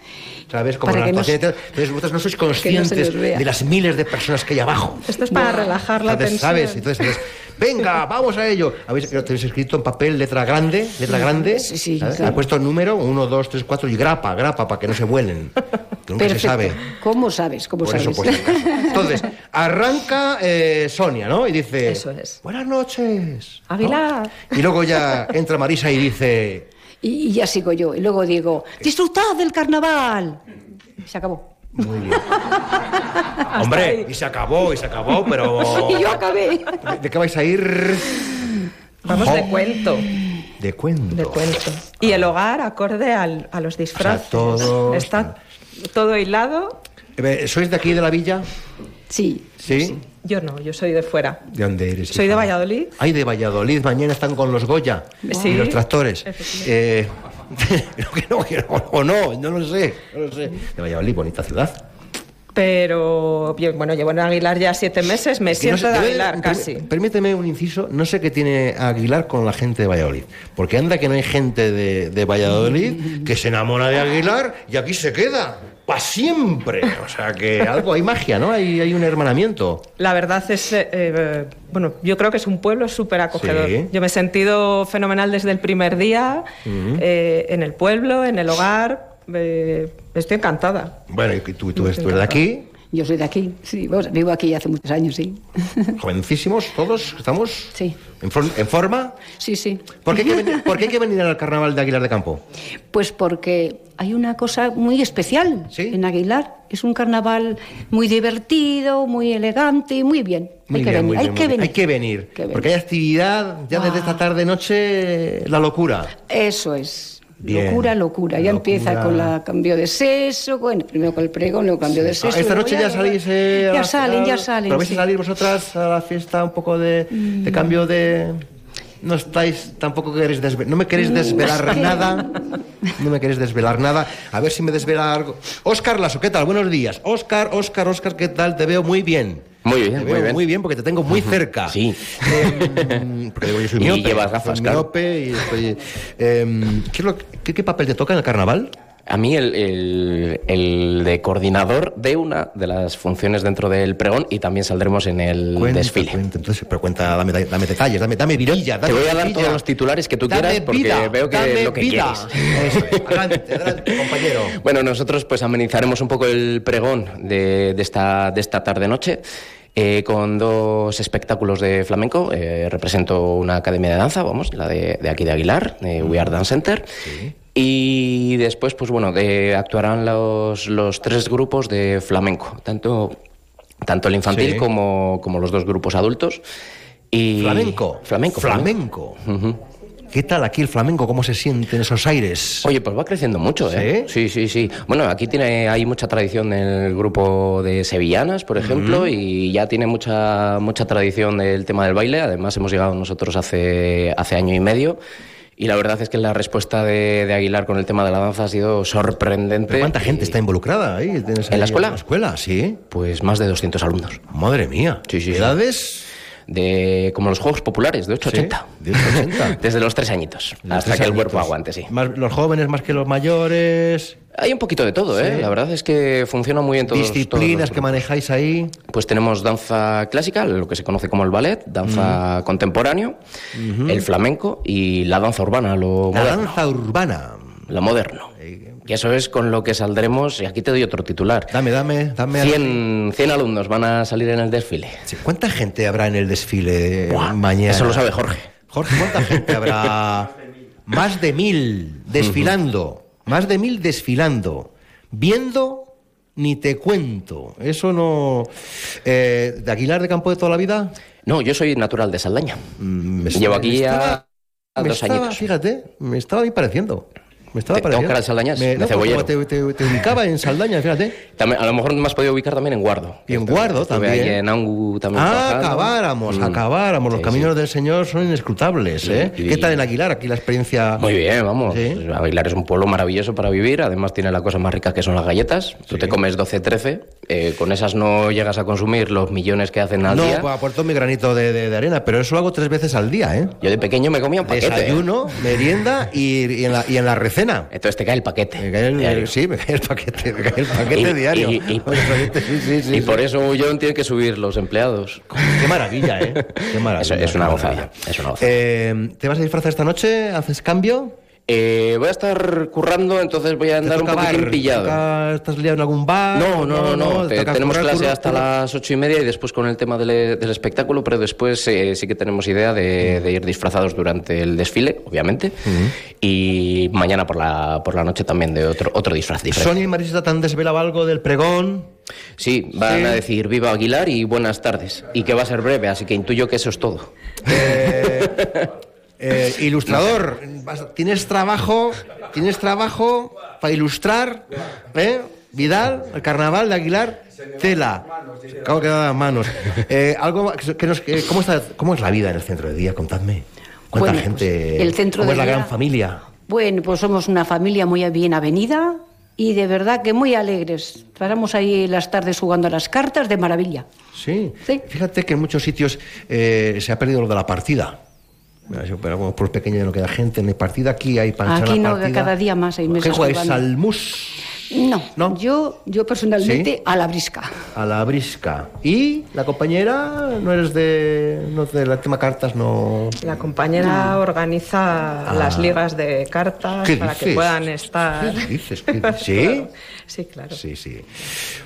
¿Sabes? Como Para no pacientes. Entonces vosotros no sois <laughs> conscientes de las miles de personas que hay abajo. Esto es para relajar la tensión. ¿sabes? Entonces, entonces, venga, <laughs> vamos a ello. ¿Habéis, lo tenéis escrito en papel, letra grande? ¿Letra grande? Sí, sí. Ha puesto número, uno, dos, tres, cuatro, y grapa, grapa, para que no se vuelen. <laughs> Nunca se sabe. ¿Cómo sabes? ¿Cómo Por eso, sabes? pues. Entonces, arranca eh, Sonia, ¿no? Y dice... Eso es. Buenas noches. ¿no? Aguilar. Y luego ya entra Marisa y dice... Y, y ya sigo yo. Y luego digo, disfrutad del carnaval. Y se acabó. Muy bien. <laughs> Hombre, y se acabó, y se acabó, pero... <laughs> Y yo acabé. ¿De, de qué vais a ir? Vamos de cuento. De cuento. De cuento. Y el hogar acorde al- a los disfraces. todo Está todo hilado. Eh, ¿Sois de aquí de la villa? Sí. ¿Sí? Yo no, yo soy de fuera. ¿De dónde eres? Soy de? Valladolid. Ay, de Valladolid. Mañana están con los Goya y los tractores. Eh, <laughs> no, no, o no, no lo sé, no lo sé. De Valladolid, bonita ciudad. Pero bueno, llevo en Aguilar ya siete meses, me no siento sé, de Aguilar casi. Permíteme un inciso, no sé qué tiene Aguilar con la gente de Valladolid. Porque anda que no hay gente de, de Valladolid que se enamora de Aguilar y aquí se queda. Para siempre. O sea que algo, hay magia, ¿no? Hay, hay un hermanamiento. La verdad es, eh, eh, bueno, yo creo que es un pueblo súper acogedor. Sí. Yo me he sentido fenomenal desde el primer día, eh, en el pueblo, en el hogar. Eh, estoy encantada. Bueno, y tú, tú, eres- tú eres de aquí, Yo soy de aquí, sí, vamos, vivo aquí hace muchos años, sí. <laughs> jovencísimos todos, ¿estamos? Sí. ¿En, for- en forma? Sí, sí. ¿Por qué, hay que venir, <laughs> por qué hay que venir al carnaval de Aguilar de Campo? Pues porque hay una cosa muy especial en Aguilar. Es un carnaval muy divertido, muy elegante y muy bien. Muy hay que bien, venir, muy hay bien, que venir. Hay que venir. Que venir. Porque hay actividad ya desde esta tarde-noche, la locura. Eso es. Bien. Locura, locura. Ya empieza con la cambio de sexo, bueno, primero con el pregón, luego cambio de Ah, sexo. esta luego noche ya salís. eh, Ya salen, ya al- salen. ¿Pero vais sí. Mm. a salir vosotras a la fiesta un poco de, de cambio de.? No estáis, tampoco queréis desvelar. No me queréis desvelar <laughs> nada. No me queréis desvelar nada. A ver si me desvela algo. Óscar Lasso, ¿qué tal? Buenos días. Óscar, Óscar, Óscar, ¿qué tal? Te veo muy bien. Muy bien, Te muy bien. muy bien porque te tengo muy cerca. Sí. Eh, porque digo, yo soy <laughs> Y miope. llevas gafas, claro. miope y estoy. eh, ¿qué, es lo que- qué- qué papel te toca en el carnaval? A mí el, el- el de coordinador de una de las funciones dentro del pregón y también saldremos en el Cuenta, desfile. cuenta. entonces, pero cuenta, dame, dame detalles, dame, dame vidilla. Te dame voy a dar todos los titulares que tú Dame quieras porque vida, veo que dame lo que vida. quieres. Eso, adelante, adelante, compañero. <laughs> Bueno, nosotros pues amenizaremos un poco el pregón de, de esta, de esta tarde-noche. eh, con dos espectáculos de flamenco. Eh, represento una academia de danza, vamos, la de, de aquí de Aguilar, de We Are Dance Center. Y después, pues bueno, de- actuarán los, los tres grupos de flamenco, tanto, tanto el infantil Sí. como, como los dos grupos adultos. Y Flamenco. Flamenco. Flamenco. ¿Qué tal aquí el flamenco? ¿Cómo se siente en esos aires? Oye, pues va creciendo mucho, ¿eh? Sí, sí, sí. Bueno, aquí tiene, hay mucha tradición en el grupo de sevillanas, por ejemplo, y ya tiene mucha, mucha tradición del tema del baile. Además, hemos llegado nosotros hace, hace año y medio. Y la verdad es que la respuesta de, de Aguilar con el tema de la danza ha sido sorprendente. ¿Pero ¿Cuánta gente está involucrada ahí? ¿Tienes ¿En ahí la escuela? En la escuela, sí. Pues más de 200 alumnos. Madre mía. Sí, sí. sí. ¿Edades? De, como los Juegos Populares, de 880. De 880. <laughs> Desde los tres añitos, Los hasta tres que el cuerpo aguante, sí. Más, los jóvenes más que los mayores. Hay un poquito de todo, ¿eh? Sí. La verdad es que funciona muy bien todos Disciplinas todos que manejáis ahí. Pues tenemos danza clásica, lo que se conoce como el ballet, danza contemporáneo, el flamenco y la danza urbana, lo La moderno. danza urbana. Lo moderno. Y eso es con lo que saldremos, y aquí te doy otro titular. Dame, dame, dame. 100, 100 alumnos van a salir en el desfile. Sí, ¿Cuánta gente habrá en el desfile mañana? Eso lo sabe Jorge. Jorge, ¿cuánta gente habrá? <laughs> Más de mil desfilando. Más de mil desfilando. Viendo, ni te cuento. Eso no. Eh, ¿De Aguilar de Campo de toda la vida? No, yo soy natural de Saldaña. me Llevo aquí me ya estaba- me dos estaba, añitos. Fíjate, me estaba ahí pareciendo. Me estaba Te- tengo pareciendo. cara de Saldañas, Me- no, pues cebollero. te, te- te ubicaba en Saldaña, fíjate. <laughs> También, a lo mejor me has podido ubicar también en Guardo. Y en Guardo también. ahí en Angu también. Ah, acabáramos, Mm. acabáramos. Los Sí, caminos del Señor son inescrutables, ¿eh? Sí, ¿Qué tal en Aguilar? Aquí la experiencia. Muy bien, vamos. Sí. Aguilar es un pueblo maravilloso para vivir. Además, tiene la cosa más rica que son las galletas. Tú te comes 12, 13. eh, con esas no llegas a consumir los millones que hacen al no, día. pues aporto mi granito de, de- de arena, pero eso lo hago tres veces al día, ¿eh? Yo de pequeño me comía un paquete. Desayuno, merienda y, y en la, y en la recena. Entonces te cae el paquete. Me cae el, diario. sí, me cae el paquete, me cae el paquete Y- diario. y- y- <laughs> Sí, sí, sí, y por eso John tiene que subir los empleados. Qué maravilla, ¿eh? Qué maravilla. <laughs> Eso es una qué gozada. Es una gozada. Eh, ¿Te vas a disfrazar esta noche? ¿Haces cambio? Eh, voy a estar currando, entonces voy a andar un poquitín bar? pillado. ¿Toca- ¿Estás liado en algún bar? No, no, no, no. ¿Te Te- toca tenemos currar, clase currar, hasta currar? las ocho y media y después con el tema del, del espectáculo, pero después eh, sí que tenemos idea de, de ir disfrazados durante el desfile, obviamente, y mañana por la, por la noche también de otro, otro disfraz diferente. Sonia y Marisita te han desvelado algo del pregón. Sí, van Sí. a decir viva Aguilar y buenas tardes, y que va a ser breve, así que intuyo que eso es todo. Eh, <laughs> ilustrador, vas- ¿tienes trabajo? ¿Tienes trabajo para ilustrar? ¿Eh? Vidal, el carnaval de Aguilar. Tela. De quedar las manos. Eh, algo que nos, que- ¿cómo, está, ¿Cómo es la vida en el centro de día? Contadme. ¿Cuánta Bueno, gente? pues, el centro ¿Cómo de es la día- gran familia? Bueno, pues somos una familia muy bien avenida y de verdad que muy alegres. Paramos ahí las tardes jugando a las cartas de maravilla. Sí. Fíjate que en muchos sitios eh, se ha perdido lo de la partida. Pero como por pequeño no queda gente, no hay partida. Aquí hay para echar Aquí la no, partida. cada día más hay ¿Qué mesas jugáis? jugando. ¿Al mus? No, Yo, yo personalmente ¿Sí? a la brisca. A la brisca. ¿Y la compañera? ¿No eres de, no de la tema cartas? No. La compañera organiza Ah. las ligas de cartas ¿Qué para que dices? puedan estar. ¿Qué dices? ¿Qué dices? <laughs> ¿Sí? Sí, claro. Sí, sí.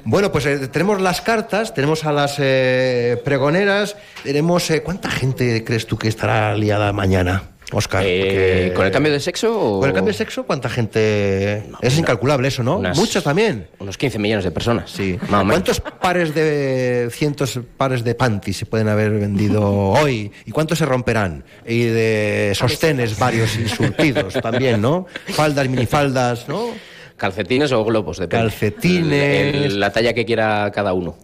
Bueno, pues eh, tenemos las cartas, tenemos a las eh, pregoneras, tenemos... eh, ¿Cuánta gente crees tú que estará liada mañana, Oscar? Eh, ¿Con el cambio de sexo? o- ¿Con el cambio de sexo cuánta gente...? es incalculable eso, ¿no? unas- Muchas también. Unos 15 millones de personas. Sí. Más o menos. ¿Cuántos pares de... cientos pares de panties se pueden haber vendido <laughs> hoy? ¿Y cuántos se romperán? Y de sostenes varios y surtidos también, ¿no? <laughs> Faldas, minifaldas, ¿no? Calcetines o globos, depende. Calcetines. El- el- la talla que quiera cada uno.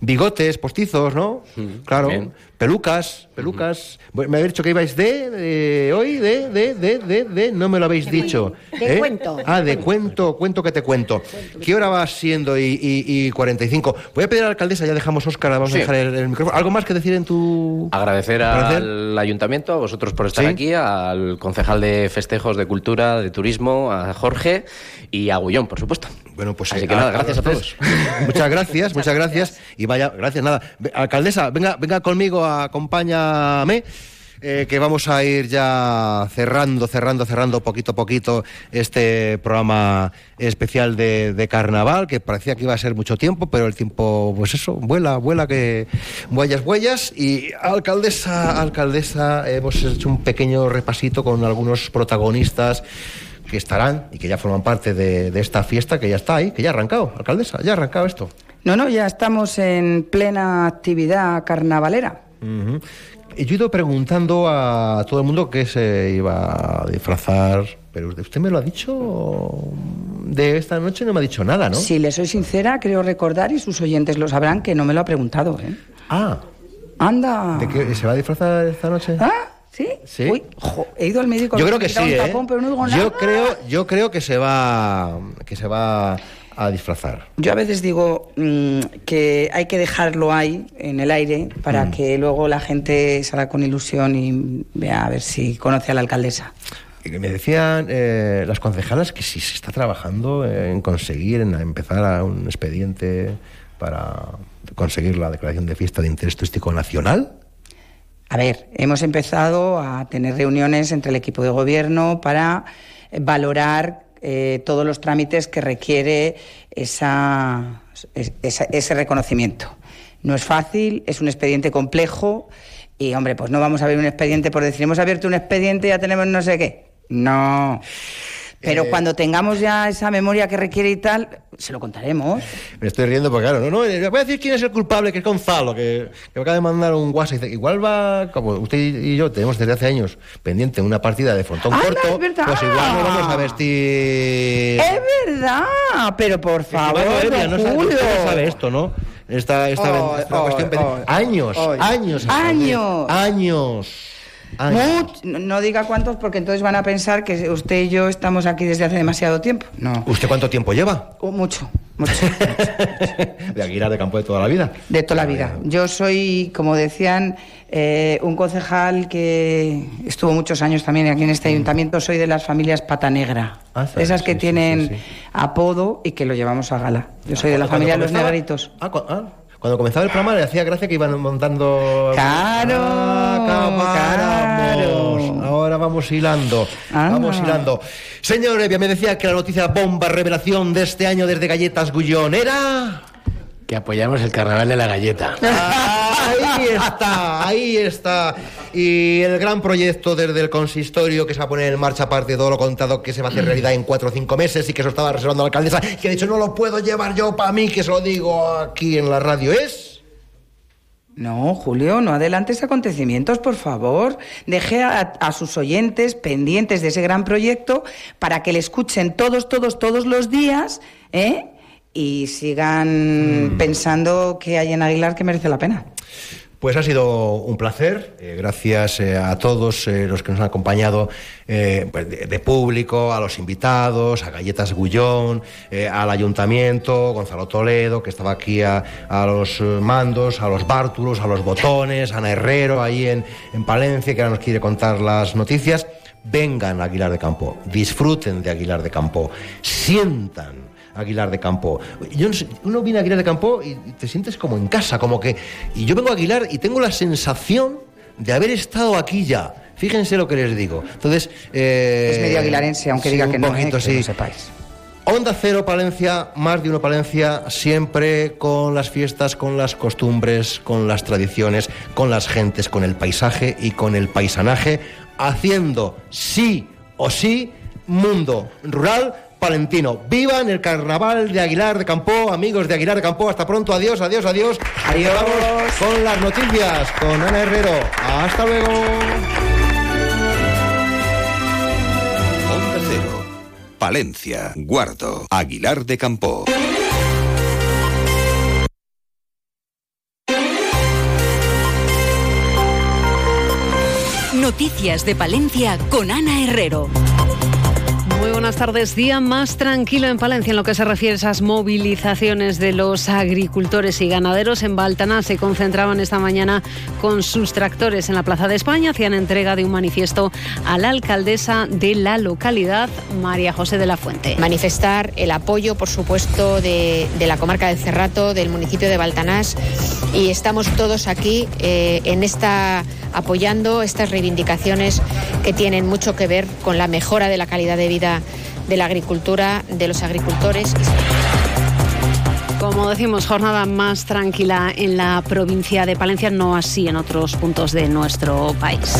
Bigotes, postizos, ¿no? claro. bien. Pelucas, pelucas. Me habéis dicho que ibais de, de hoy, de, de, de, de, de, no me lo habéis dicho. de cuento. Ah, de cuento, cuento que te cuento. ¿Qué hora va siendo y, y, y 45? Voy a pedir a la alcaldesa, ya dejamos Óscar, vamos Sí. a dejar el, el micrófono. ¿Algo más que decir en tu...? Agradecer Agradecer. al ayuntamiento, a vosotros por estar Sí. aquí, al concejal de festejos, de cultura, de turismo, a Jorge y a Gullón, por supuesto. Bueno, pues Así eh, que nada, gracias a todos. <laughs> Muchas gracias, muchas gracias. Y vaya, gracias, nada. Alcaldesa, venga, venga conmigo, acompáñame. eh, que vamos a ir ya cerrando, cerrando, cerrando poquito a poquito este programa especial de, de carnaval, que parecía que iba a ser mucho tiempo, pero el tiempo, pues eso, vuela, vuela, que huellas, huellas. Y alcaldesa, alcaldesa, hemos hecho un pequeño repasito con algunos protagonistas que estarán y que ya forman parte de, de esta fiesta que ya está ahí, que ya ha arrancado, alcaldesa, ya ha arrancado esto. No, no, ya estamos en plena actividad carnavalera. Y Yo he ido preguntando a todo el mundo que se iba a disfrazar, pero usted usted me lo ha dicho de esta noche, no me ha dicho nada, ¿no? Si le soy sincera, creo recordar, y sus oyentes lo sabrán, que no me lo ha preguntado. ¿eh? Ah. Anda. ¿De qué se va a disfrazar esta noche? ¿Ah? ¿Sí? Sí. Uy, jo, he ido al médico. Yo creo que sí, un ¿eh? tapón, pero no digo nada. Yo creo, yo creo que se va, que se va a disfrazar. Yo a veces digo mm, que hay que dejarlo ahí, en el aire, para Mm. que luego la gente salga con ilusión y vea a ver si conoce a la alcaldesa. Me decían eh, las concejalas que si se está trabajando en conseguir, en empezar a un expediente para conseguir la declaración de fiesta de interés turístico nacional. A ver, hemos empezado a tener reuniones entre el equipo de gobierno para eh, valorar eh, todos los trámites que requiere esa, es- esa- ese reconocimiento. No es fácil, es un expediente complejo y, hombre, pues no vamos a ver un expediente por decir, hemos abierto un expediente y ya tenemos no sé qué. No. Pero Eh, cuando tengamos ya esa memoria que requiere y tal, se lo contaremos. Me estoy riendo porque, claro, no, no, eh, voy a decir quién es el culpable, que es Gonzalo, que, que me acaba de mandar un WhatsApp. y Dice, igual va, como usted y yo tenemos desde hace años pendiente una partida de frontón ¡Anda, corto, es verdad! pues igual nos vamos a vestir... ¡Es verdad! Pero por favor, don no sabe, Julio. usted no sabe esto, ¿no? Esta, esta, ay, cuestión pendiente. ay, años, años. Años. Años. Much- no, diga cuántos porque entonces van a pensar que usted y yo estamos aquí desde hace demasiado tiempo. No. ¿Usted cuánto tiempo lleva? Oh, mucho, mucho. <laughs> De Aguilar de Campo de toda la vida. De toda la vida. Yo soy, como decían, eh, un concejal que estuvo muchos años también aquí en este ayuntamiento. Soy de las familias Pata Negra. Ah, sí, esas que sí, tienen sí, apodo y que lo llevamos a gala. Yo soy de la familia Los Negritos. Ah, ah, cuando comenzaba el programa le hacía gracia que iban montando. Claro, Ah, vamos. Ahora vamos hilando. Vamos hilando. Señor Evia, me decía que la noticia bomba revelación de este año desde Galletas Gullón era. Que apoyamos el carnaval de la galleta. <laughs> Ahí está, ahí está. Y el gran proyecto desde el consistorio que se va a poner en marcha, aparte de todo lo contado, que se va a hacer realidad en cuatro o cinco meses y que eso estaba reservando la alcaldesa, que ha dicho no lo puedo llevar yo para mí, que se lo digo aquí en la radio, es. No, Julio, no adelantes acontecimientos, por favor. Deje a, a sus oyentes pendientes de ese gran proyecto para que le escuchen todos, todos, todos los días, ¿eh? Y sigan Mm. pensando que hay en Aguilar que merece la pena. Pues ha sido un placer. eh, gracias eh, a todos eh, los que nos han acompañado pues, de, de público, a los invitados, a Galletas Gullón, al ayuntamiento, Gonzalo Toledo, que estaba aquí a, a los mandos, a los bártulos, a los botones, Ana Herrero, ahí en, en Palencia, que ahora nos quiere contar las noticias. Vengan a Aguilar de Campo, disfruten de Aguilar de Campo, sientan Aguilar de Campo. Yo no sé, uno viene a Aguilar de Campo y te sientes como en casa, como que... Y yo vengo a Aguilar y tengo la sensación de haber estado aquí ya. Fíjense lo que les digo. Entonces... eh, Es medio aguilarense, aunque diga un que no, poquito, eh, que sí. lo sepáis. Onda Cero Palencia, más de uno Palencia, siempre con las fiestas, con las costumbres, con las tradiciones, con las gentes, con el paisaje y con el paisanaje, haciendo sí o sí mundo rural palentino. Vivan el carnaval de Aguilar de Campo, amigos de Aguilar de Campo. Hasta pronto, adiós, adiós, adiós. Ahí vamos con las noticias, con Ana Herrero. Hasta luego. Onda Cero. Palencia, Guardo, Aguilar de Campo. Noticias de Palencia con Ana Herrero. Muy buenas tardes. Día más tranquilo en Palencia en lo que se refiere a esas movilizaciones de los agricultores y ganaderos. En Baltaná se concentraban esta mañana con sus tractores en la Plaza de España. Hacían entrega de un manifiesto a la alcaldesa de la localidad, María José de la Fuente. manifestar el apoyo, por supuesto, de, la comarca del Cerrato, del municipio de Baltanás y estamos todos aquí eh, en esta apoyando estas reivindicaciones que tienen mucho que ver con la mejora de la calidad de vida de la agricultura, de los agricultores. Como decimos, jornada más tranquila en la provincia de Palencia, no así en otros puntos de nuestro país.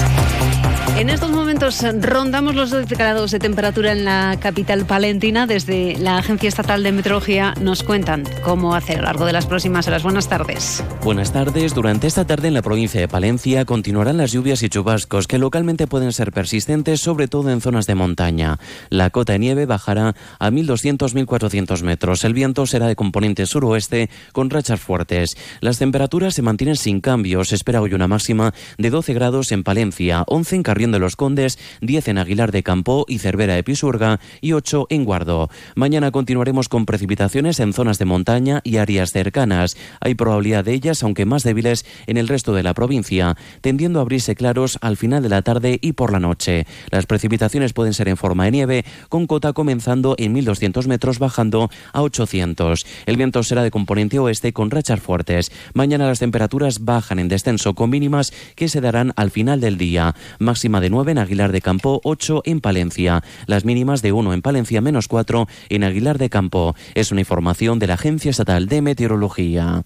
En estos momentos rondamos los 12 grados de temperatura en la capital palentina. Desde la Agencia Estatal de Meteorología nos cuentan cómo hacer a lo largo de las próximas horas. Buenas tardes. Buenas tardes. Durante esta tarde en la provincia de Palencia continuarán las lluvias y chubascos que localmente pueden ser persistentes, sobre todo en zonas de montaña. La cota de nieve bajará a 1.200-1.400 metros. El viento será de componente suroeste con rachas fuertes. Las temperaturas se mantienen sin cambios. Se espera hoy una máxima de 12 grados en Palencia, 11 en Carrión de los Condes, 10 en Aguilar de Campo y Cervera de Pisurga y 8 en Guardo. Mañana continuaremos con precipitaciones en zonas de montaña y áreas cercanas. Hay probabilidad de ellas, aunque más débiles, en el resto de la provincia, tendiendo a abrirse claros al final de la tarde y por la noche. Las precipitaciones pueden ser en forma de nieve, con cota comenzando en 1200 metros, bajando a 800. El viento será de componente oeste con rachas fuertes. Mañana las temperaturas bajan en descenso con mínimas que se darán al final del día. Máxima de 9 en Aguilar de Campo, 8 en Palencia. Las mínimas de 1 en Palencia, menos 4 en Aguilar de Campo. Es una información de la Agencia Estatal de Meteorología.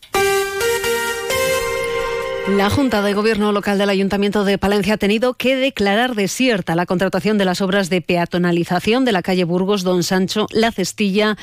La Junta de Gobierno Local del Ayuntamiento de Palencia ha tenido que declarar desierta la contratación de las obras de peatonalización de la calle Burgos, Don Sancho, La Cestilla,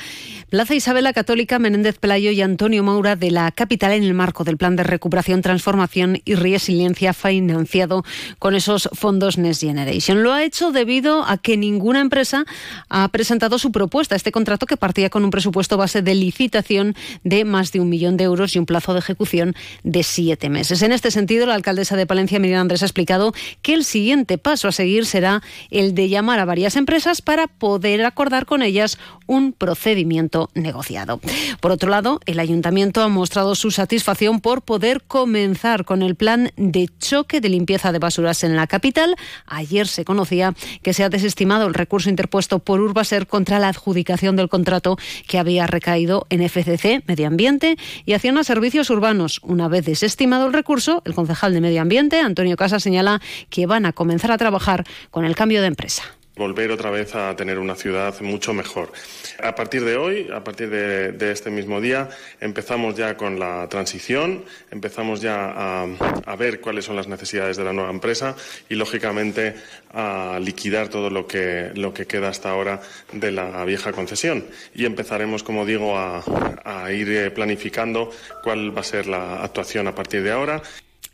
Plaza Isabela Católica, Menéndez Pelayo y Antonio Maura de la capital en el marco del Plan de Recuperación, Transformación y Resiliencia financiado con esos fondos Next Generation. Lo ha hecho debido a que ninguna empresa ha presentado su propuesta. Este contrato que partía con un presupuesto base de licitación de más de un millón de euros y un plazo de ejecución de siete meses. En este sentido, la alcaldesa de Palencia, Miriam Andrés, ha explicado que el siguiente paso a seguir será el de llamar a varias empresas para poder acordar con ellas un procedimiento negociado. Por otro lado, el ayuntamiento ha mostrado su satisfacción por poder comenzar con el plan de choque de limpieza de basuras en la capital. Ayer se conocía que se ha desestimado el recurso interpuesto por Urbaser contra la adjudicación del contrato que había recaído en FCC, Medio Ambiente, y Acción a Servicios Urbanos. Una vez desestimado el recurso, el concejal de Medio Ambiente, Antonio Casa, señala que van a comenzar a trabajar con el cambio de empresa volver otra vez a tener una ciudad mucho mejor. A partir de hoy, a partir de, este mismo día, empezamos ya con la transición, empezamos ya a, ver cuáles son las necesidades de la nueva empresa y, lógicamente, a liquidar todo lo que, lo que queda hasta ahora de la vieja concesión. Y empezaremos, como digo, a, a ir planificando cuál va a ser la actuación a partir de ahora.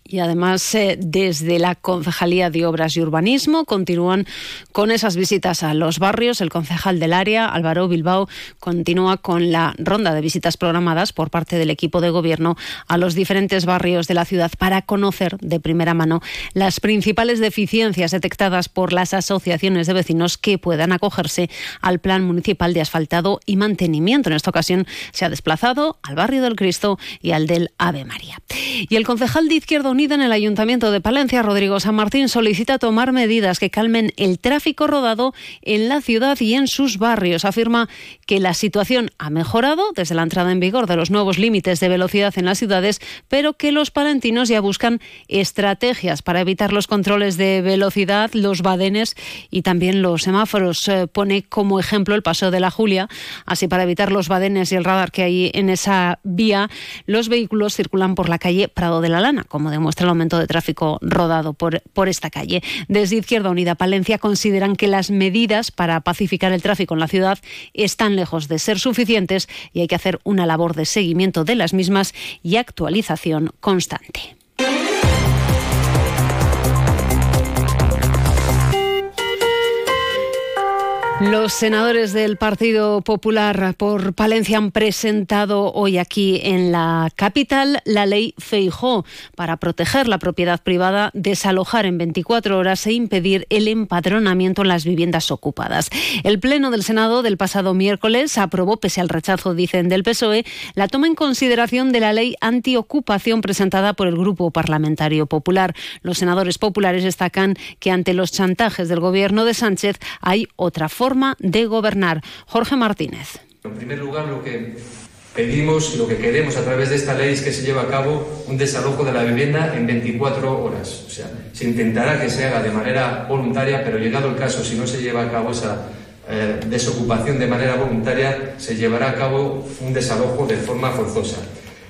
Y además eh, desde la Concejalía de Obras y Urbanismo continúan con esas visitas a los barrios. El concejal del área, Álvaro Bilbao, continúa con la ronda de visitas programadas por parte del equipo de gobierno a los diferentes barrios de la ciudad para conocer de primera mano las principales deficiencias detectadas por las asociaciones de vecinos que puedan acogerse al Plan Municipal de Asfaltado y Mantenimiento. En esta ocasión se ha desplazado al barrio del Cristo y al del Ave María. Y el concejal de Izquierda Unida en el Ayuntamiento de Palencia, Rodrigo San Martín, solicita tomar medidas que calmen el tráfico rodado en la ciudad y en sus barrios. Afirma que la situación ha mejorado desde la entrada en vigor de los nuevos límites de velocidad en las ciudades, pero que los palentinos ya buscan estrategias para evitar los controles de velocidad, los badenes y también los semáforos. Pone como ejemplo el paso de la Julia. Así, para evitar los badenes y el radar que hay en esa vía, los vehículos circulan por la calle Prado de la Lana, como demuestra el aumento de tráfico rodado por, por esta calle. Desde Izquierda Unida Palencia consideran que las medidas para pacificar el tráfico en la ciudad están lejos de ser suficientes y hay que hacer una labor de seguimiento de las mismas y actualización constante. Los senadores del Partido Popular por Palencia han presentado hoy aquí en la capital la ley Feijó para proteger la propiedad privada, desalojar en 24 horas e impedir el empadronamiento en las viviendas ocupadas. El Pleno del Senado del pasado miércoles aprobó, pese al rechazo, dicen, del PSOE, la toma en consideración de la ley antiocupación presentada por el Grupo Parlamentario Popular. Los senadores populares destacan que ante los chantajes del gobierno de Sánchez hay otra forma forma de gobernar. Jorge Martínez. En primer lugar, lo que pedimos y lo que queremos a través de esta ley es que se lleve a cabo un desalojo de la vivienda en 24 horas. O sea, se intentará que se haga de manera voluntaria, pero llegado el caso, si no se lleva a cabo esa eh, desocupación de manera voluntaria, se llevará a cabo un desalojo de forma forzosa.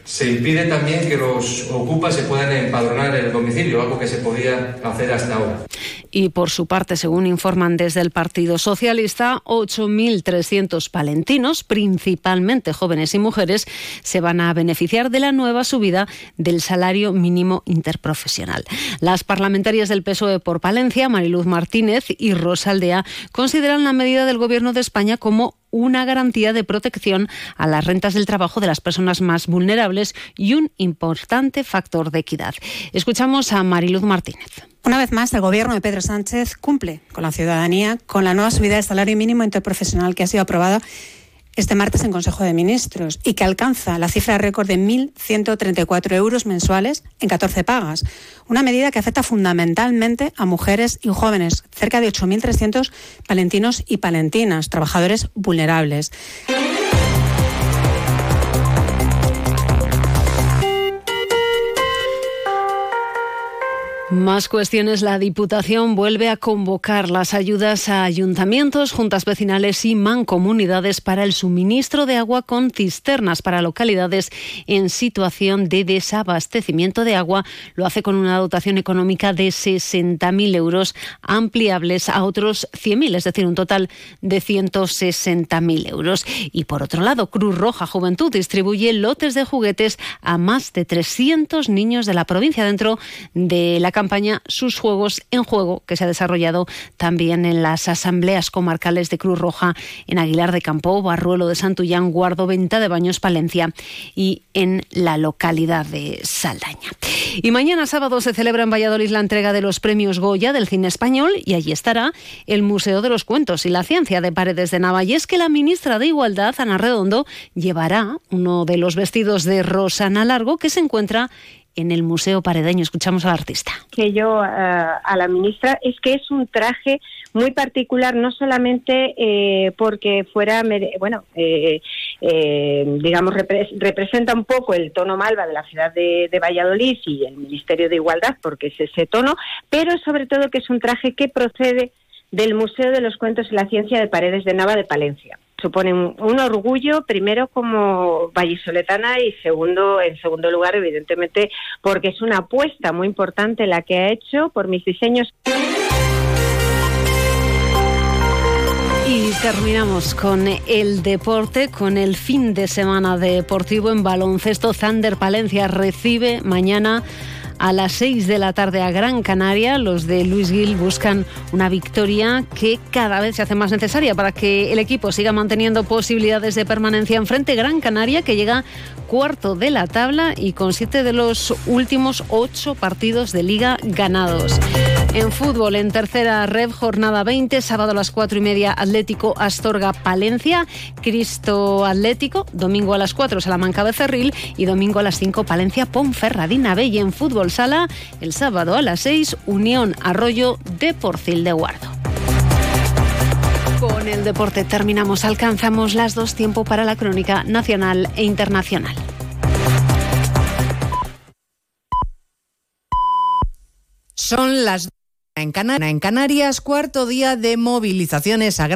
Se impide también que los ocupas se puedan empadronar en el domicilio, algo que se podía hacer hasta ahora. Y por su parte, según informan desde el Partido Socialista, 8.300 palentinos, principalmente jóvenes y mujeres, se van a beneficiar de la nueva subida del salario mínimo interprofesional. Las parlamentarias del PSOE por Palencia, Mariluz Martínez y Rosaldea, consideran la medida del Gobierno de España como una garantía de protección a las rentas del trabajo de las personas más vulnerables y un importante factor de equidad. Escuchamos a Mariluz Martínez. Una vez más, el gobierno de Pedro Sánchez cumple con la ciudadanía con la nueva subida del salario mínimo interprofesional que ha sido aprobada este martes en Consejo de Ministros y que alcanza la cifra récord de 1.134 euros mensuales en 14 pagas. Una medida que afecta fundamentalmente a mujeres y jóvenes, cerca de 8.300 palentinos y palentinas, trabajadores vulnerables. Más cuestiones. La Diputación vuelve a convocar las ayudas a ayuntamientos, juntas vecinales y mancomunidades para el suministro de agua con cisternas para localidades en situación de desabastecimiento de agua. Lo hace con una dotación económica de 60.000 euros ampliables a otros 100.000, es decir, un total de 160.000 euros. Y por otro lado, Cruz Roja Juventud distribuye lotes de juguetes a más de 300 niños de la provincia dentro de la sus Juegos en Juego, que se ha desarrollado también en las asambleas comarcales de Cruz Roja en Aguilar de Campo, Barruelo de Santullán, Guardo, Venta de Baños, Palencia y en la localidad de Saldaña. Y mañana sábado se celebra en Valladolid la entrega de los premios Goya del cine español y allí estará el Museo de los Cuentos y la Ciencia de Paredes de Nava. Y es que la ministra de Igualdad, Ana Redondo, llevará uno de los vestidos de Rosana Largo que se encuentra en el Museo Paredeño. Escuchamos al artista. Que yo eh, a la ministra es que es un traje muy particular, no solamente eh, porque fuera, bueno, eh, digamos, representa un poco el tono malva de la ciudad de, de, Valladolid y el Ministerio de Igualdad, porque es ese tono, pero sobre todo que es un traje que procede del Museo de los Cuentos y la Ciencia de Paredes de Nava de Palencia supone un, orgullo, primero como vallisoletana y segundo, en segundo lugar, evidentemente, porque es una apuesta muy importante la que ha hecho por mis diseños. Y terminamos con el deporte, con el fin de semana deportivo en baloncesto. Thunder Palencia recibe mañana a las 6 de la tarde a Gran Canaria. Los de Luis Gil buscan una victoria que cada vez se hace más necesaria para que el equipo siga manteniendo posibilidades de permanencia en frente. Gran Canaria que llega cuarto de la tabla y con siete de los últimos ocho partidos de liga ganados. En fútbol, en tercera red, jornada 20, sábado a las 4 y media, Atlético Astorga Palencia, Cristo Atlético, domingo a las 4, Salamanca Becerril y domingo a las 5, Palencia Ponferradina B. Y en fútbol sala, el sábado a las 6, Unión Arroyo de Porcil de Guardo. Con el deporte terminamos, alcanzamos las dos tiempo para la crónica nacional e internacional. Son las en, en Canarias, cuarto día de movilizaciones agrarias.